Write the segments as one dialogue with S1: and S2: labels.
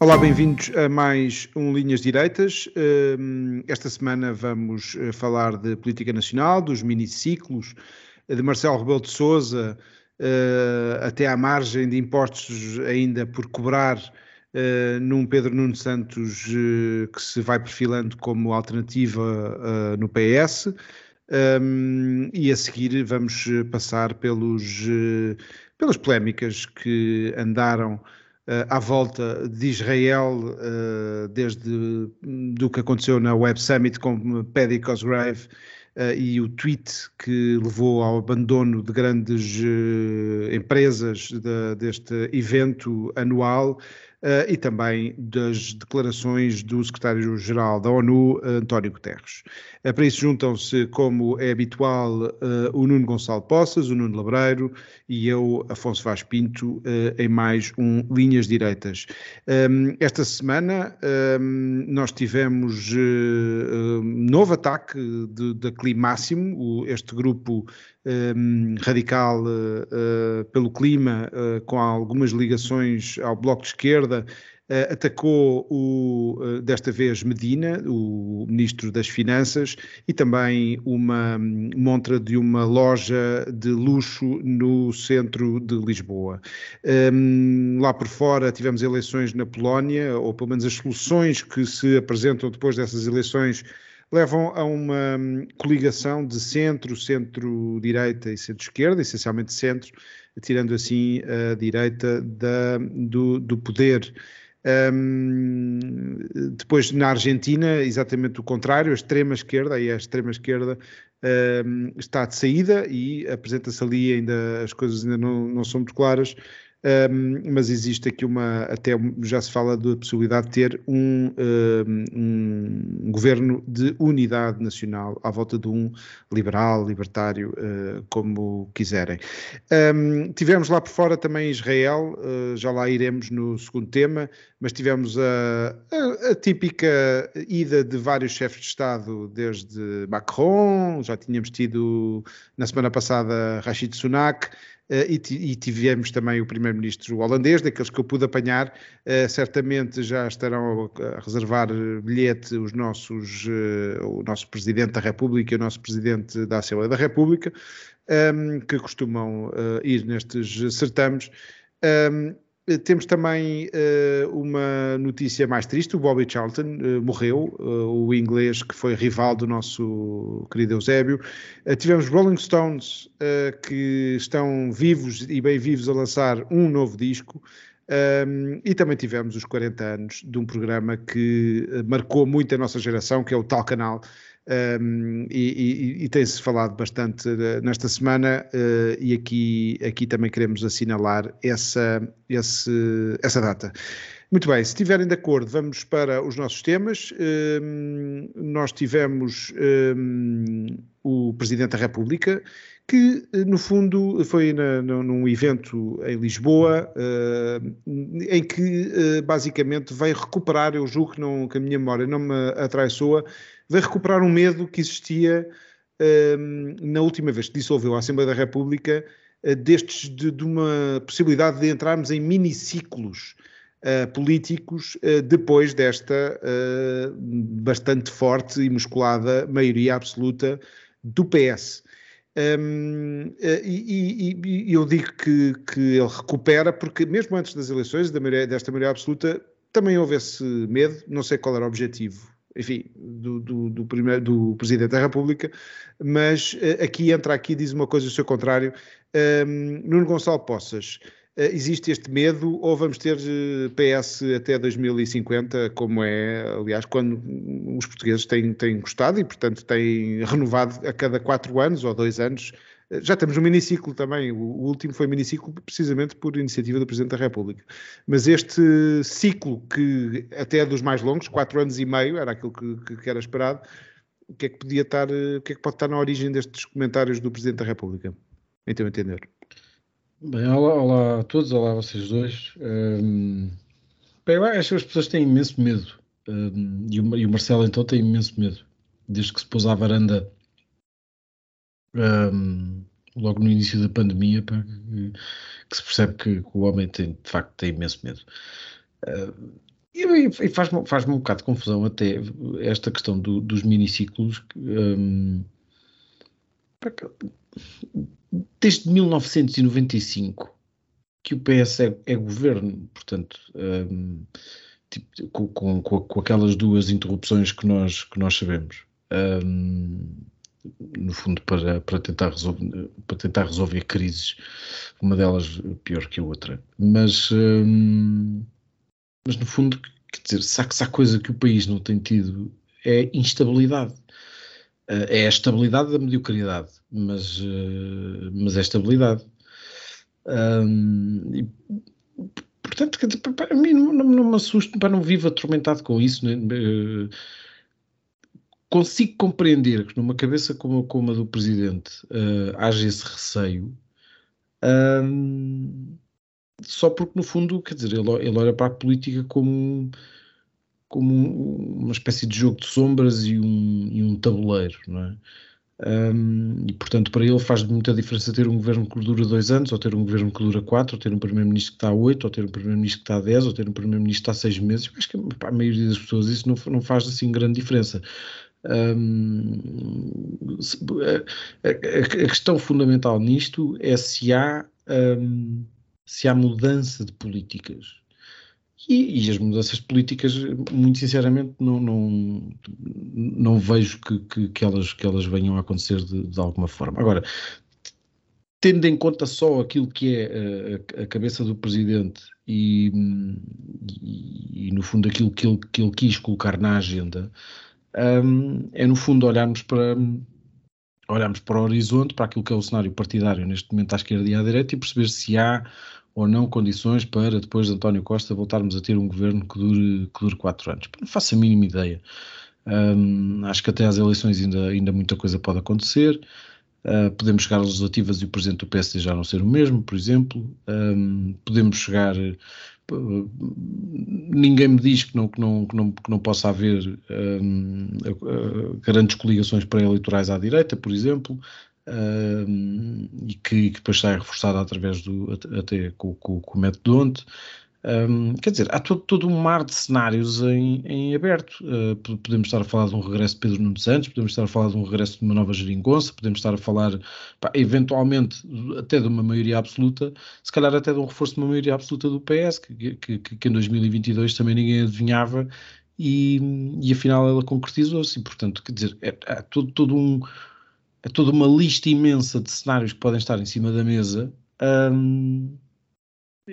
S1: Olá, bem-vindos a mais um Linhas Direitas. Hum, esta semana vamos eh, falar de política nacional, dos miniciclos de Marcelo Rebelo de Sousa, eh, até à margem de impostos ainda por cobrar eh, num Pedro Nuno Santos que se vai perfilando como alternativa no PS. Um, e a seguir vamos passar pelos, pelas polémicas que andaram à volta de Israel, uh, desde do que aconteceu na Web Summit com Paddy Cosgrave uh, e o tweet que levou ao abandono de grandes empresas de, deste evento anual. Uh, e também das declarações do secretário-geral da ONU, António Guterres. Uh, para isso juntam-se, como é habitual, o Nuno Gonçalo Poças, o Nuno Labreiro e eu, Afonso Vaz Pinto, em mais um Linhas Direitas. Um, esta semana um, nós tivemos um novo ataque da Climáximo, este grupo um, radical uh, pelo clima, uh, com algumas ligações ao Bloco de Esquerda, atacou o, desta vez Medina, o Ministro das Finanças, e também uma montra de uma loja de luxo no centro de Lisboa. Um, lá por fora tivemos eleições na Polónia, ou pelo menos as soluções que se apresentam depois dessas eleições levam a uma hum, coligação de centro, centro-direita e centro-esquerda, essencialmente centro, tirando assim a direita da, do, do poder. Um, depois na Argentina, exatamente o contrário, a extrema-esquerda, aí a extrema-esquerda um, está de saída e apresenta-se ali ainda, as coisas ainda não, não são muito claras, um, mas existe aqui uma, até já se fala da possibilidade de ter um, um, um, governo de unidade nacional à volta de um liberal, libertário, uh, como quiserem. tivemos lá por fora também Israel, uh, já lá iremos no segundo tema, mas tivemos a, a, a típica ida de vários chefes de Estado, desde Macron, já tínhamos tido na semana passada Rashid Sunak, e, e, tivemos também o primeiro-ministro holandês, daqueles que eu pude apanhar, uh, certamente já estarão a, reservar bilhete os nossos, o nosso Presidente da República e o nosso Presidente da Assembleia da República, ehm, que costumam ir nestes certames. Ehm, eh, temos também uh, uma notícia mais triste: o Bobby Charlton uh, morreu, uh, o inglês que foi rival do nosso querido Eusébio. tivemos Rolling Stones que estão vivos e bem vivos a lançar um novo disco. Um, e também tivemos os 40 anos de um programa que marcou muito a nossa geração, que é o Tal Canal, um, e, e, e tem-se falado bastante uh, nesta semana uh, e aqui, aqui também queremos assinalar essa, esse, essa data. Muito bem, se estiverem de acordo, vamos para os nossos temas. Um, nós tivemos um, o Presidente da República, que no fundo foi na, num evento em Lisboa, uh, em que uh, basicamente veio recuperar, eu julgo que, não, que a minha memória não me atraiçoa, veio recuperar um medo que existia uh, na última vez que dissolveu a Assembleia da República, destes de, de, uma possibilidade de entrarmos em miniciclos uh, políticos depois desta bastante forte e musculada maioria absoluta do PS. Um, e, e, e, eu digo que, que, ele recupera, porque mesmo antes das eleições, da maioria, desta maioria absoluta, também houve esse medo, não sei qual era o objetivo, enfim, do, do, do, primeiro, do Presidente da República, mas uh, aqui entra aqui diz uma coisa do seu contrário. Um, Nuno Gonçalo Poças, uh, existe este medo ou vamos ter PS até 2050, como é, aliás, quando os portugueses têm, têm gostado e, portanto, têm renovado a cada quatro anos ou dois anos Já temos um miniciclo também, o, último foi miniciclo precisamente por iniciativa do Presidente da República. Mas este ciclo, que até é dos mais longos, quatro anos e meio, era aquilo que, que era esperado, o que é que podia estar, o que é que pode estar na origem destes comentários do Presidente da República, em teu entender?
S2: Bem, olá, olá a todos, olá a vocês dois. Um, bem, eu acho que as pessoas têm imenso medo, um, e, o, e, o, Marcelo então tem imenso medo, desde que se pôs à varanda um, logo no início da pandemia, pá, que, que, se percebe que, que, o homem tem, de facto tem imenso medo. Uh, e, e faz-me faz um bocado de confusão até esta questão do, dos miniciclos. Um, desde 1995 que o PS é, é governo, portanto, um, tipo, com, com, com, aquelas duas interrupções que nós, que nós sabemos. No fundo, para, para, tentar resolver, para tentar resolver crises, uma delas pior que a outra. Mas, hum, mas no fundo, quer dizer, se há, se há coisa que o país não tem tido é instabilidade. Uh, é a estabilidade da mediocridade, mas, uh, mas é estabilidade. Um, e, portanto, para mim não, não, não me assusto, para não vivo atormentado com isso. Né? Consigo compreender que numa cabeça como, como a do presidente uh, haja esse receio, um, só porque no fundo, quer dizer, ele, ele olha para a política como, como uma espécie de jogo de sombras e um, e um tabuleiro, não é? Um, e portanto, para ele faz muita diferença ter um governo que dura dois anos, ou ter um governo que dura quatro, ou ter um primeiro-ministro que está a oito, ou ter um primeiro-ministro que está a dez, ou ter um primeiro-ministro que está a seis meses. Eu acho que para a maioria das pessoas isso não, não faz assim grande diferença. A, questão fundamental nisto é se há, um, se há mudança de políticas. E, e, as mudanças políticas, muito sinceramente, não, não, não vejo que, que, que, elas, que elas venham a acontecer de, de alguma forma. Agora, tendo em conta só aquilo que é a, a cabeça do presidente e, e, e, no fundo aquilo que ele, que ele quis colocar na agenda, um, é no fundo olharmos para olharmos para o horizonte, para aquilo que é o cenário partidário neste momento à esquerda e à direita e perceber se há ou não condições para depois de António Costa voltarmos a ter um governo que dure, que dure quatro anos. Não faço a mínima ideia. Um, acho que até às eleições ainda, ainda muita coisa pode acontecer. Uh, podemos chegar às legislativas e o presidente do PSD já não ser o mesmo, por exemplo. Um, podemos chegar ninguém me diz que não, que não, que não, que não possa haver um, grandes coligações pré-eleitorais à direita, por exemplo, um, e que, que, depois sai reforçada através do até com, com, com o método onde. Um, quer dizer, há todo, todo, um mar de cenários em, em aberto. Uh, podemos estar a falar de um regresso de Pedro Nunes Santos, podemos estar a falar de um regresso de uma nova geringonça, podemos estar a falar, pá, eventualmente, até de uma maioria absoluta, se calhar até de um reforço de uma maioria absoluta do PS, que, que, que em 2022 também ninguém adivinhava e, e afinal ela concretizou-se. Portanto, quer dizer, é, é, todo, todo um, é toda uma lista imensa de cenários que podem estar em cima da mesa. Um,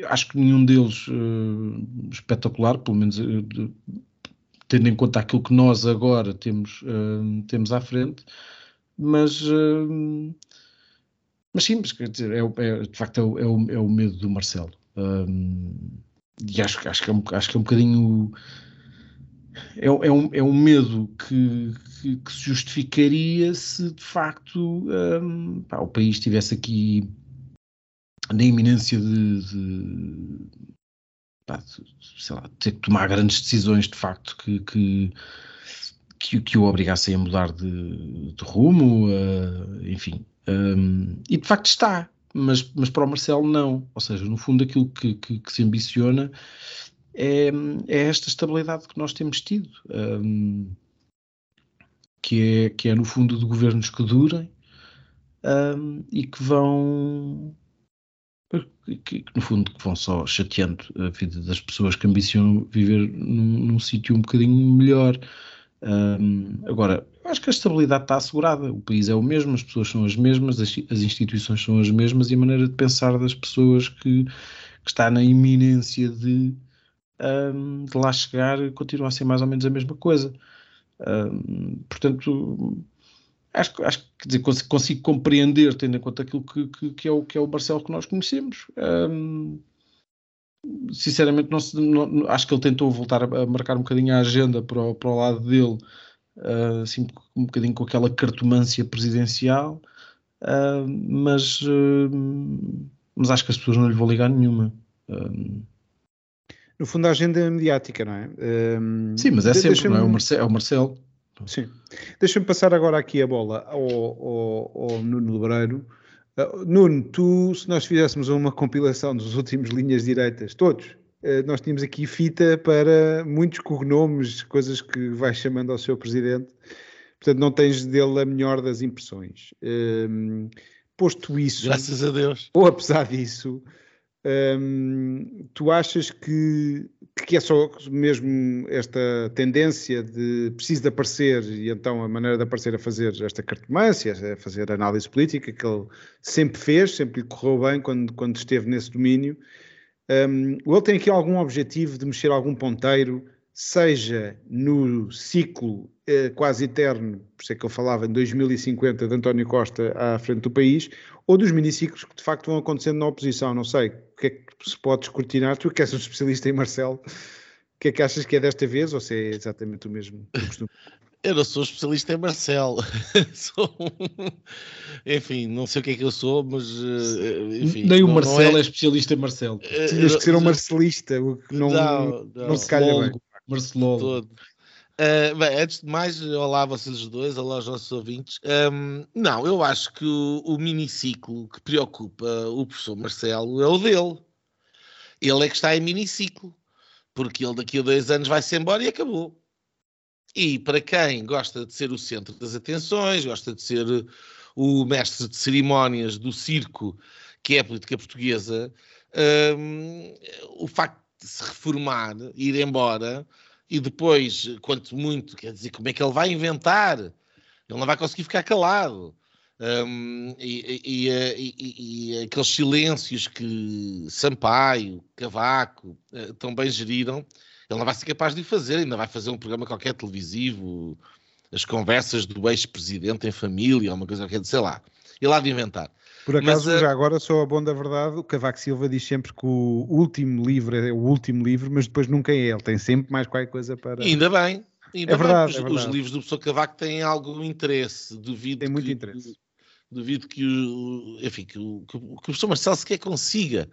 S2: acho que nenhum deles uh, espetacular, pelo menos uh, de, tendo em conta aquilo que nós agora temos, uh, temos à frente, mas, mas sim, mas, quer dizer, é, é, de facto é o, é, o, é o medo do Marcelo. E acho, acho, que é um, acho que é um bocadinho. É, é, um, é um medo que, que, que se justificaria se de facto um, pá, o país estivesse aqui na iminência de, de, pá, sei lá, ter que tomar grandes decisões de facto que, que, que, que o obrigassem a mudar de, de rumo, uh, enfim. Um, e de facto está, mas, mas para o Marcelo não. Ou seja, no fundo aquilo que, que, que se ambiciona é, é, esta estabilidade que nós temos tido, um, que, é, que é no fundo de governos que durem um, e que vão que, no fundo que vão só chateando a vida das pessoas que ambicionam viver num, num sítio um bocadinho melhor. Um, agora, acho que a estabilidade está assegurada, o país é o mesmo, as pessoas são as mesmas, as, as instituições são as mesmas e a maneira de pensar das pessoas que, que está na iminência de, um, de lá chegar continua a ser mais ou menos a mesma coisa. Um, portanto, acho, acho quer dizer, consigo, consigo, compreender, tendo em conta aquilo que, que, que, é, o, que é o Marcelo que nós conhecemos. Um, sinceramente, não, se, não, acho que ele tentou voltar a, marcar um bocadinho a agenda para o, para o lado dele, uh, assim, um bocadinho com aquela cartomância presidencial, uh, mas, uh, mas acho que as pessoas não lhe vão ligar nenhuma.
S1: no fundo, a agenda é mediática, não é?
S2: Sim, mas é sempre, não é? O Marcelo, é o Marcelo.
S1: Sim. Deixa-me passar agora aqui a bola ao, ao, ao Nuno Lebreiro. Uh, Nuno, tu, se nós fizéssemos uma compilação dos últimos linhas direitas, todos, uh, nós tínhamos aqui fita para muitos cognomes, coisas que vais chamando ao seu presidente. Portanto, não tens dele a melhor das impressões. Uh, posto isso.
S3: Graças a Deus.
S1: Ou apesar disso, um, tu achas que, que é só mesmo esta tendência de preciso de aparecer e então a maneira de aparecer a fazer esta cartomância, a fazer análise política que ele sempre fez, sempre lhe correu bem quando, quando esteve nesse domínio. Um, ele tem aqui algum objetivo de mexer algum ponteiro, seja no ciclo quase eterno, por isso é que eu falava em 2050 de António Costa à frente do país, ou dos miniciclos que de facto vão acontecendo na oposição, não sei, o que é que se pode descortinar, tu que és um especialista em Marcelo, o que é que achas que é desta vez, ou se é exatamente o mesmo
S3: Eu não sou especialista em Marcelo. sou... Enfim, não sei o que é que eu sou, mas. Eh, enfim,
S2: Nem o Marcelo é... é... especialista em Marcelo.
S1: Tinhas que ser um marcelista, o que não, não, não, não se calha bem.
S2: Marcelo. Todo.
S3: Uh, bem, antes de mais, olá a vocês dois, olá aos nossos ouvintes. Um, não, eu acho que o, o miniciclo que preocupa o professor Marcelo é o dele. Ele é que está em miniciclo, porque ele daqui a dois anos vai-se embora e acabou. E para quem gosta de ser o centro das atenções, gosta de ser o mestre de cerimónias do circo, que é a política portuguesa, um, o facto de se reformar, ir embora, e depois, quanto muito, quer dizer, como é que ele vai inventar? Ele não vai conseguir ficar calado. Um, e, e, e, e, aqueles silêncios que Sampaio, Cavaco uh, tão bem geriram, ele não vai ser capaz de fazer, ainda vai fazer um programa qualquer televisivo, as conversas do ex-presidente em família, uma coisa qualquer, sei lá. Ele há de inventar.
S1: Por acaso, mas, já agora, sou a bom da verdade, o Cavaco Silva diz sempre que o último livro é o último livro, mas depois nunca é ele, tem sempre mais qualquer coisa para...
S3: Ainda bem, ainda é, verdade, bem, é verdade. Os livros do professor Cavaco têm algum interesse, duvido
S1: Tem muito
S3: que,
S1: interesse.
S3: Duvido que o, enfim, que o, que o professor Marcelo sequer consiga,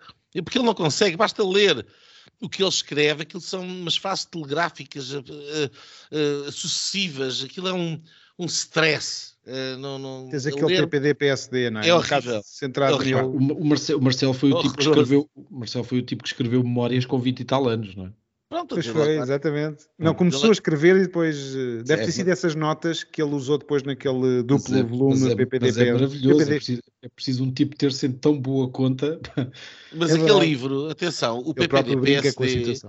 S3: porque ele não consegue, basta ler o que ele escreve, aquilo são umas frases telegráficas uh, uh, sucessivas, aquilo é um, um stress. Uh, não, não,
S1: Tens aquele ler... PPD-PSD, não é?
S3: É horrível.
S1: Centrado
S2: é horrível. O, Marcelo, o Marcelo foi o tipo que escreveu, o Marcelo foi o tipo que escreveu memórias com 20 e tal anos, não é?
S1: Pronto, pois foi, exatamente. Não, começou a escrever e depois eh, deve ter sido essas notas que ele usou depois naquele duplo mas é, volume mas é,
S2: PPD. Mas é maravilhoso, PPD. É, preciso, é preciso um tipo ter sempre tão boa conta.
S3: Mas é aquele verdade. livro, atenção, o PPD-PSD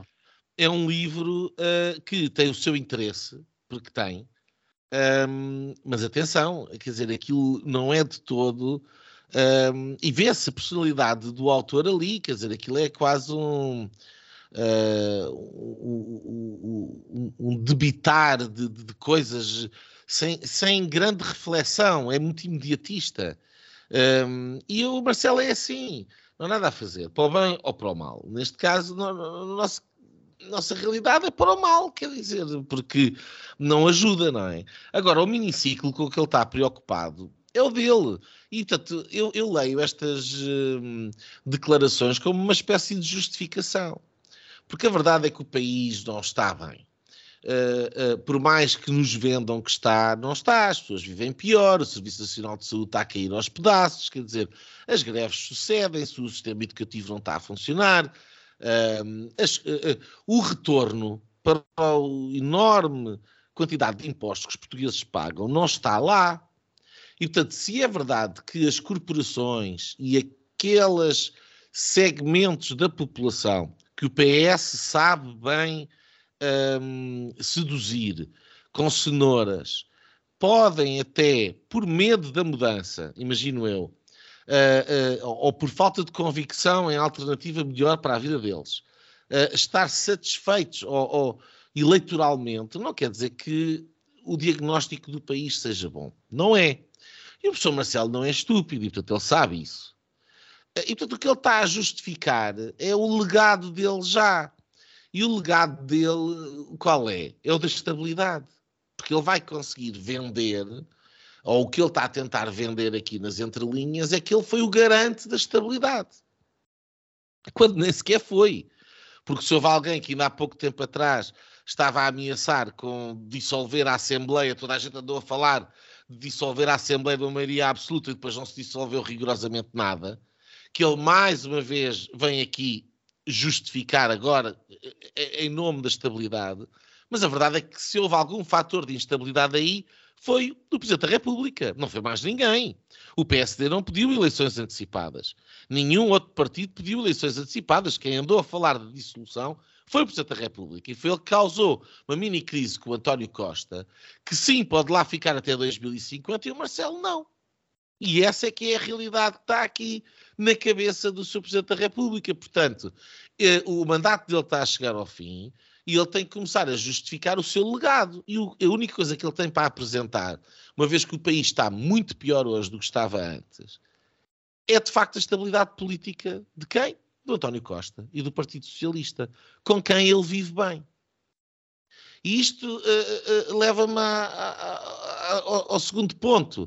S3: é um livro uh, que tem o seu interesse, porque tem, um, mas atenção, quer dizer, aquilo não é de todo. Um, e vê-se a personalidade do autor ali, quer dizer, aquilo é quase um, uh, um, um, um, debitar de, de, coisas sem, sem grande reflexão, é muito imediatista. e o Marcelo é assim, não há nada a fazer, para o bem ou para o mal. Neste caso, no, no nosso nossa realidade é para o mal, quer dizer, porque não ajuda, não é? Agora, o miniciclo com que ele está preocupado é o dele. E, portanto, eu, eu leio estas hum, declarações como uma espécie de justificação. Porque a verdade é que o país não está bem. Uh, uh, por mais que nos vendam que está, não está. As pessoas vivem pior, o Serviço Nacional de Saúde está a cair aos pedaços, quer didizer, as greves sucedem-se, o sistema educativo não está a funcionar, As, uh, o retorno para a enorme quantidade de impostos que os portugueses pagam não está lá. E, portanto, se é verdade que as corporações e aqueles segmentos da população que o PS sabe bem um, seduzir com cenouras podem até, por medo da mudança, imagino eu, uh, ou por falta de convicção em alternativa melhor para a vida deles, uh, estar satisfeitos ou, ou, eleitoralmente, não quer dizer que o diagnóstico do país seja bom. Não é. E o professor Marcelo não é estúpido, e portanto ele sabe isso. E portanto o que ele está a justificar é o legado dele já. E o legado dele, qual é? É o da estabilidade. Porque ele vai conseguir vender, ou o que ele está a tentar vender aqui nas entrelinhas, é que ele foi o garante da estabilidade. Quando nem sequer foi. Porque se houve alguém que ainda há pouco tempo atrás estava a ameaçar com dissolver a Assembleia, toda a gente andou a falar de dissolver a Assembleia de uma maioria absoluta e depois não se dissolveu rigorosamente nada, que ele mais uma vez vem aqui justificar agora em nome da estabilidade, mas a verdade é que se houve algum fator de instabilidade aí, foi o Presidente da República, não foi mais ninguém. O PSD não pediu eleições antecipadas. Nenhum outro partido pediu eleições antecipadas. Quem andou a falar de dissolução foi o Presidente da República e foi ele que causou uma mini crise com o António Costa, que sim, pode lá ficar até 2050 e o Marcelo não. E essa é que é a realidade que está aqui na cabeça do Sr. Presidente da República. Portanto, eh, o mandato dele está a chegar ao fim e ele tem que começar a justificar o seu legado. E a única coisa que ele tem para apresentar, uma vez que o país está muito pior hoje do que estava antes, é de facto a estabilidade política de quem? Do António Costa e do Partido Socialista, com quem ele vive bem. E isto uh, uh, leva-me ao segundo ponto.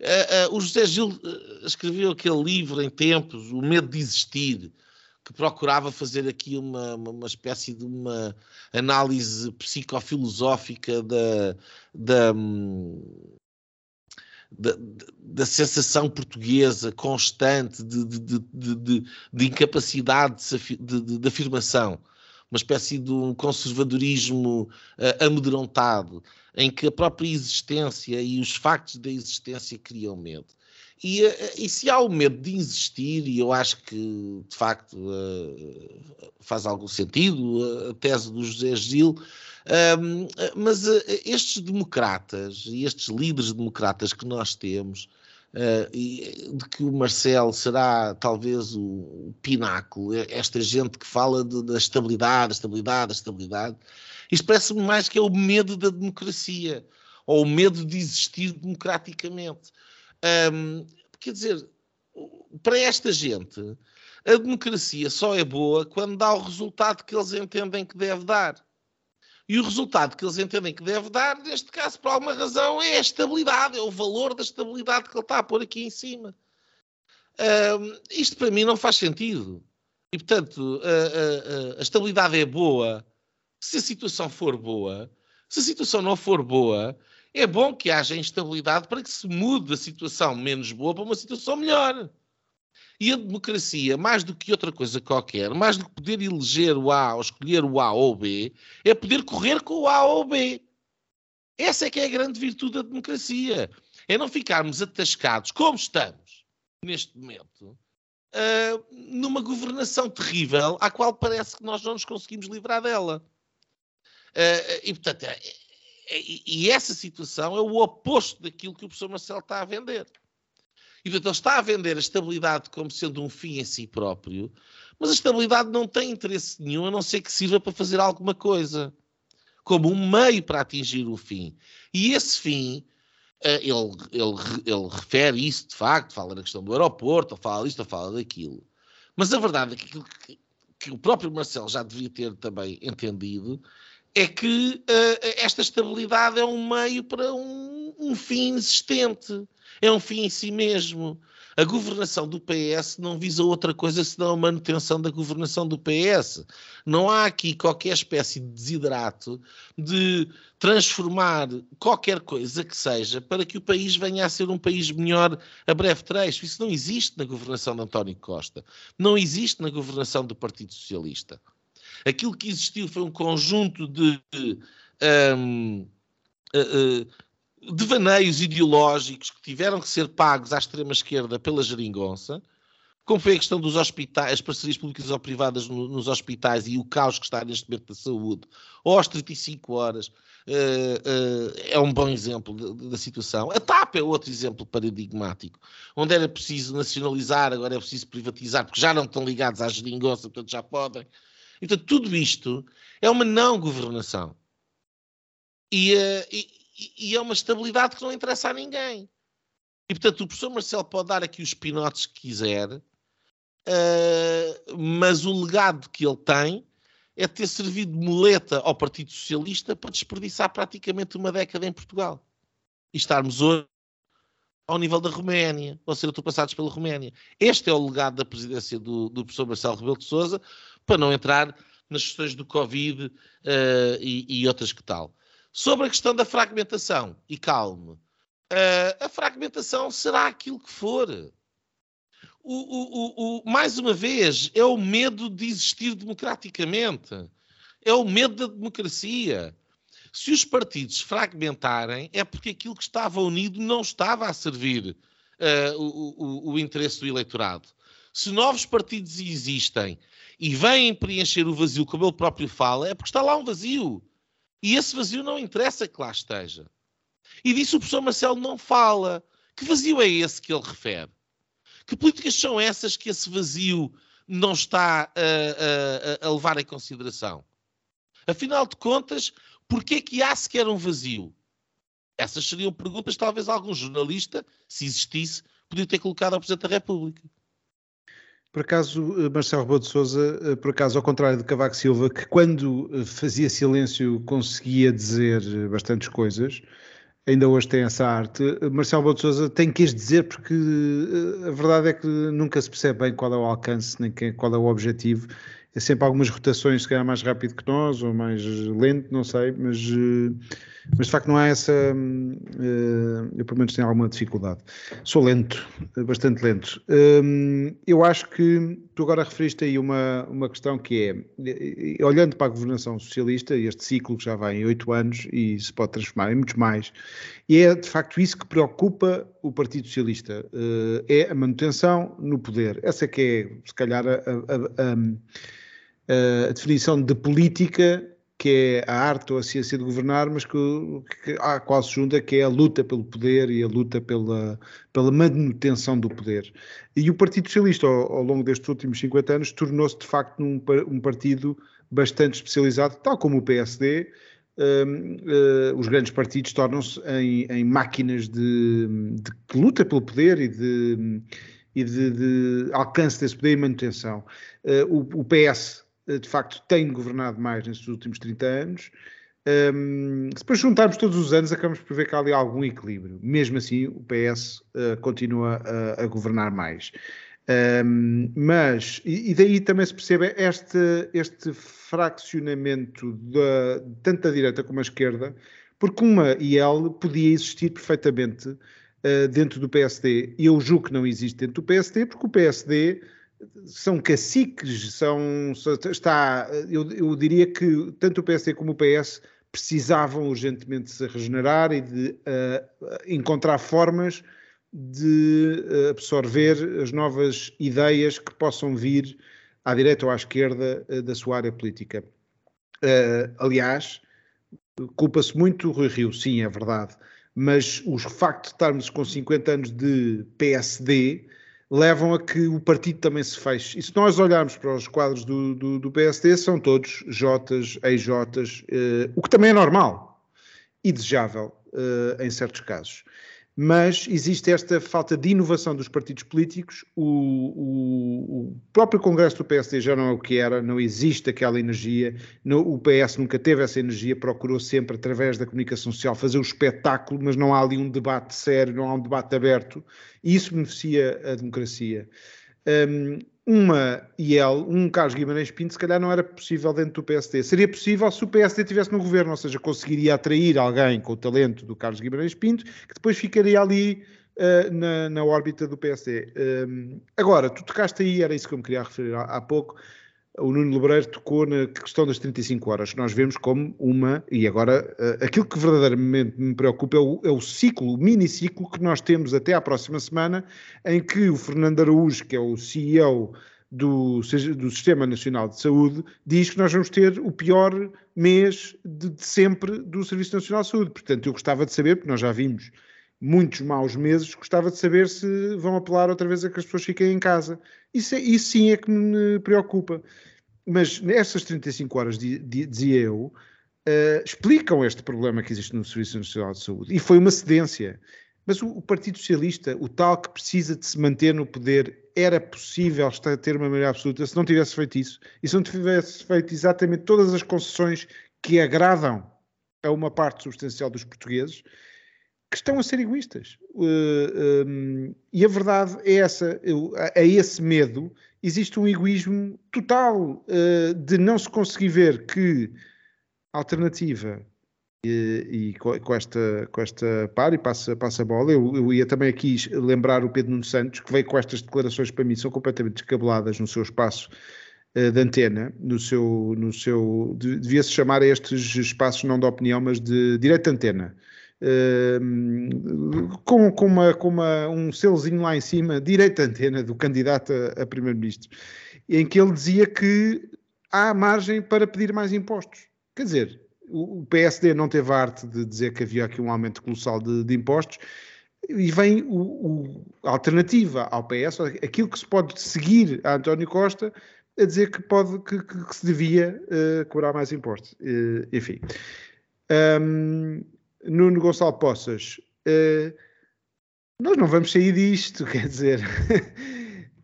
S3: Uh, o José Gil escreveu aquele livro em tempos, O Medo de Existir, que procurava fazer aqui uma, uma, espécie de uma análise psicofilosófica da, da, da, da sensação portuguesa constante de, de, de, de incapacidade de, afirmação, uma espécie de um conservadorismo amedrontado em que a própria existência e os factos da existência criam medo. E, eh, e, se há o medo de existir, e eu acho que de facto uh, faz algum sentido a tese do José Gil, uh, mas estes democratas e estes líderes democratas que nós temos, de que o Marcelo será talvez o, pináculo, esta gente que fala de, da estabilidade, da estabilidade, da estabilidade, isto parece-me mais que é o medo da democracia, ou o medo de existir democraticamente. Um, quer dizer, para esta gente, a democracia só é boa quando dá o resultado que eles entendem que deve dar. E o resultado que eles entendem que deve dar, neste caso, por alguma razão, é a estabilidade, é o valor da estabilidade que ele está a pôr aqui em cima. Isto para mim não faz sentido. E, portanto, a, a, a estabilidade é boa se a situação for boa. Se a situação não for boa, é bom que haja instabilidade para que se mude a situação menos boa para uma situação melhor. E a democracia, mais do que outra coisa qualquer, mais do que poder eleger o A ou escolher o A ou o B, é poder correr com o A ou o B. Essa é que é a grande virtude da democracia. É não ficarmos atascados, como estamos neste momento, uh, numa governação terrível à qual parece que nós não nos conseguimos livrar dela. Uh, e, portanto, é, e essa situação é o oposto daquilo que o professor Marcelo está a vender. E, portanto, ele está a vender a estabilidade como sendo um fim em si próprio, mas a estabilidade não tem interesse nenhum a não ser que sirva para fazer alguma coisa, como um meio para atingir o fim. E esse fim, uh, ele, ele, ele refere isso de facto, fala na questão do aeroporto, fala disto, fala daquilo. Mas a verdade é que que, que o próprio Marcelo já devia ter também entendido é que uh, esta estabilidade é um meio para um, um, fim existente, é um fim em si mesmo. A governação do PS não visa outra coisa senão a manutenção da governação do PS. Não há aqui qualquer espécie de desidrato de transformar qualquer coisa que seja para que o país venha a ser um país melhor a breve trecho. Isso não existe na governação de António Costa. Não existe na governação do Partido Socialista. Aquilo que existiu foi um conjunto de um, uh, uh, devaneios ideológicos que tiveram que ser pagos à extrema-esquerda pela geringonça, como foi a questão dos hospitais, as parcerias públicas ou privadas no, nos hospitais e o caos que está neste momento da saúde, ou às 35 horas, uh, uh, é um bom exemplo da situação. A TAP é outro exemplo paradigmático, onde era preciso nacionalizar, agora é preciso privatizar, porque já não estão ligados à geringonça, portanto já podem. Então, tudo isto é uma não governação. E, uh, e, e, e, é uma estabilidade que não interessa a ninguém. E portanto, o professor Marcelo pode dar aqui os pinotes que quiser, uh, mas o legado que ele tem é ter servido de muleta ao Partido Socialista para desperdiçar praticamente uma década em Portugal. E estarmos hoje ao nível da Roménia, ou ser ultrapassados pela Roménia. Este é o legado da presidência do, do professor Marcelo Rebelo de Sousa, para não entrar nas questões do Covid uh, e, e, outras que tal. Sobre a questão da fragmentação, e calme, uh, a fragmentação será aquilo que for. O, o, o, mais uma vez, é o medo de existir democraticamente. É o medo da democracia. Se os partidos fragmentarem, é porque aquilo que estava unido não estava a servir uh, o, interesse do eleitorado. Se novos partidos existem e vêm preencher o vazio, como ele próprio fala, é porque está lá um vazio. E esse vazio não interessa que lá esteja. E disso o professor Marcelo não fala. Que vazio é esse que ele refere? Que políticas são essas que esse vazio não está a, a, a levar em consideração? Afinal de contas, porquê que há sequer um vazio? Essas seriam perguntas, talvez algum jornalista, se existisse, podia ter colocado ao Presidente da República.
S1: Por acaso, eh, Marcelo Rebelo de Sousa, eh, por acaso, ao contrário de Cavaco Silva, que quando eh, fazia silêncio conseguia dizer bastantes coisas, ainda hoje tem essa arte. Marcelo Rebelo de Sousa tem que as dizer porque a verdade é que nunca se percebe bem qual é o alcance, nem qual é o objetivo. É sempre algumas rotações, se calhar mais rápido que nós, ou mais lento, não sei, mas mas de facto não há essa. Uh, eu pelo menos tenho alguma dificuldade. Sou lento, bastante lento. Um, eu acho que tu agora referiste aí uma, uma questão que é, olhando para a governação socialista, este ciclo que já vai em oito anos e se pode transformar em muitos mais, e é de facto isso que preocupa o Partido Socialista, uh, é a manutenção no poder. Essa é que é, se calhar, a, a, a, a definição de política que é a arte ou a ciência de governar, mas que, que quase junta, que é a luta pelo poder e a luta pela, pela manutenção do poder. E o Partido Socialista, ao, ao longo destes últimos 50 anos, tornou-se de facto um, um partido bastante especializado, tal como o PSD, uh, os grandes partidos tornam-se em, em, máquinas de, de, luta pelo poder e de, e de, alcance desse poder e manutenção. Uh, o, o, PS eh, de facto tem governado mais nestes últimos 30 anos. Um, se depois juntarmos todos os anos, acabamos por ver que há ali algum equilíbrio. Mesmo assim, o PS uh, eh, continua a, a, governar mais. Um, mas, e, e, daí também se percebe este, este fraccionamento da, tanto da direita como da esquerda, porque uma IL podia existir perfeitamente uh, dentro do PSD. Eu julgo que não existe dentro do PSD, porque o PSD são caciques, são, está, eu, eu, diria que tanto o PSD como o PS precisavam urgentemente se regenerar e de uh, encontrar formas de eh, absorver as novas ideias que possam vir à direita ou à esquerda uh, da sua área política. Uh, aliás, culpa-se muito o Rui Rio, sim, é verdade, mas o facto de estarmos com 50 anos de PSD levam a que o partido também se feche. E se nós olharmos para os quadros do, do, do PSD, são todos Jotas, ex-Jotas, uh, o que também é normal e desejável uh, em certos casos. Mas existe esta falta de inovação dos partidos políticos. O, o, o, próprio Congresso do PSD já não é o que era, não existe aquela energia. No, o PS nunca teve essa energia, procurou sempre, através da comunicação social, fazer o espetáculo, mas não há ali um debate sério, não há um debate aberto. E isso beneficia a democracia. Um, uma IEL, um Carlos Guimarães Pinto, se calhar não era possível dentro do PSD. Seria possível se o PSD estivesse no governo, ou seja, conseguiria atrair alguém com o talento do Carlos Guimarães Pinto, que depois ficaria ali uh, na, na, órbita do PSD. Um, agora, tu tocaste aí, era isso que eu me queria referir há, há pouco, o Nuno Lebreiro tocou na questão das 35 horas, que nós vemos como uma, e agora uh, aquilo que verdadeiramente me preocupa é o, é o ciclo, o mini-ciclo que nós temos até à próxima semana, em que o Fernando Araújo, que é o CEO do, do Sistema Nacional de Saúde, diz que nós vamos ter o pior mês de, de sempre do Serviço Nacional de Saúde. Portanto, eu gostava de saber, porque nós já vimos muitos maus meses, gostava de saber se vão apelar outra vez a que as pessoas fiquem em casa. Isso, é, isso sim é que me preocupa. Mas nessas 35 horas, dizia eu, uh, explicam este problema que existe no Serviço Nacional de Saúde. E foi uma cedência. Mas o, o, Partido Socialista, o tal que precisa de se manter no poder, era possível ter uma maioria absoluta se não tivesse feito isso e se não tivesse feito exatamente todas as concessões que agradam a uma parte substancial dos portugueses que estão a ser egoístas. Uh, eh, um, ehm, e a verdade é essa: a, esse medo existe um egoísmo total uh, de não se conseguir ver que a alternativa e, e com, esta, com esta par e passa, passa a bola, eu, eu, ia também aqui lembrar o Pedro Nuno Santos, que veio com estas declarações para mim, são completamente descabeladas no seu espaço uh, de antena, no seu, no seu devia-se chamar a estes espaços não de opinião, mas de direito de antena. Com, com, uma, com uma, um selozinho lá em cima, direito de antena do candidato a, a primeiro-ministro, em que ele dizia que há margem para pedir mais impostos. Quer dizer, o PSD não teve arte de dizer que havia aqui um aumento colossal de, de impostos, e vem o, o, a alternativa ao PS, aquilo que se pode seguir a António Costa, a dizer que, pode, que, que, que se devia uh, cobrar mais impostos. Uh, enfim. Um, Nuno Gonçalo Poças, uh, nós não vamos sair disto, quer dizer,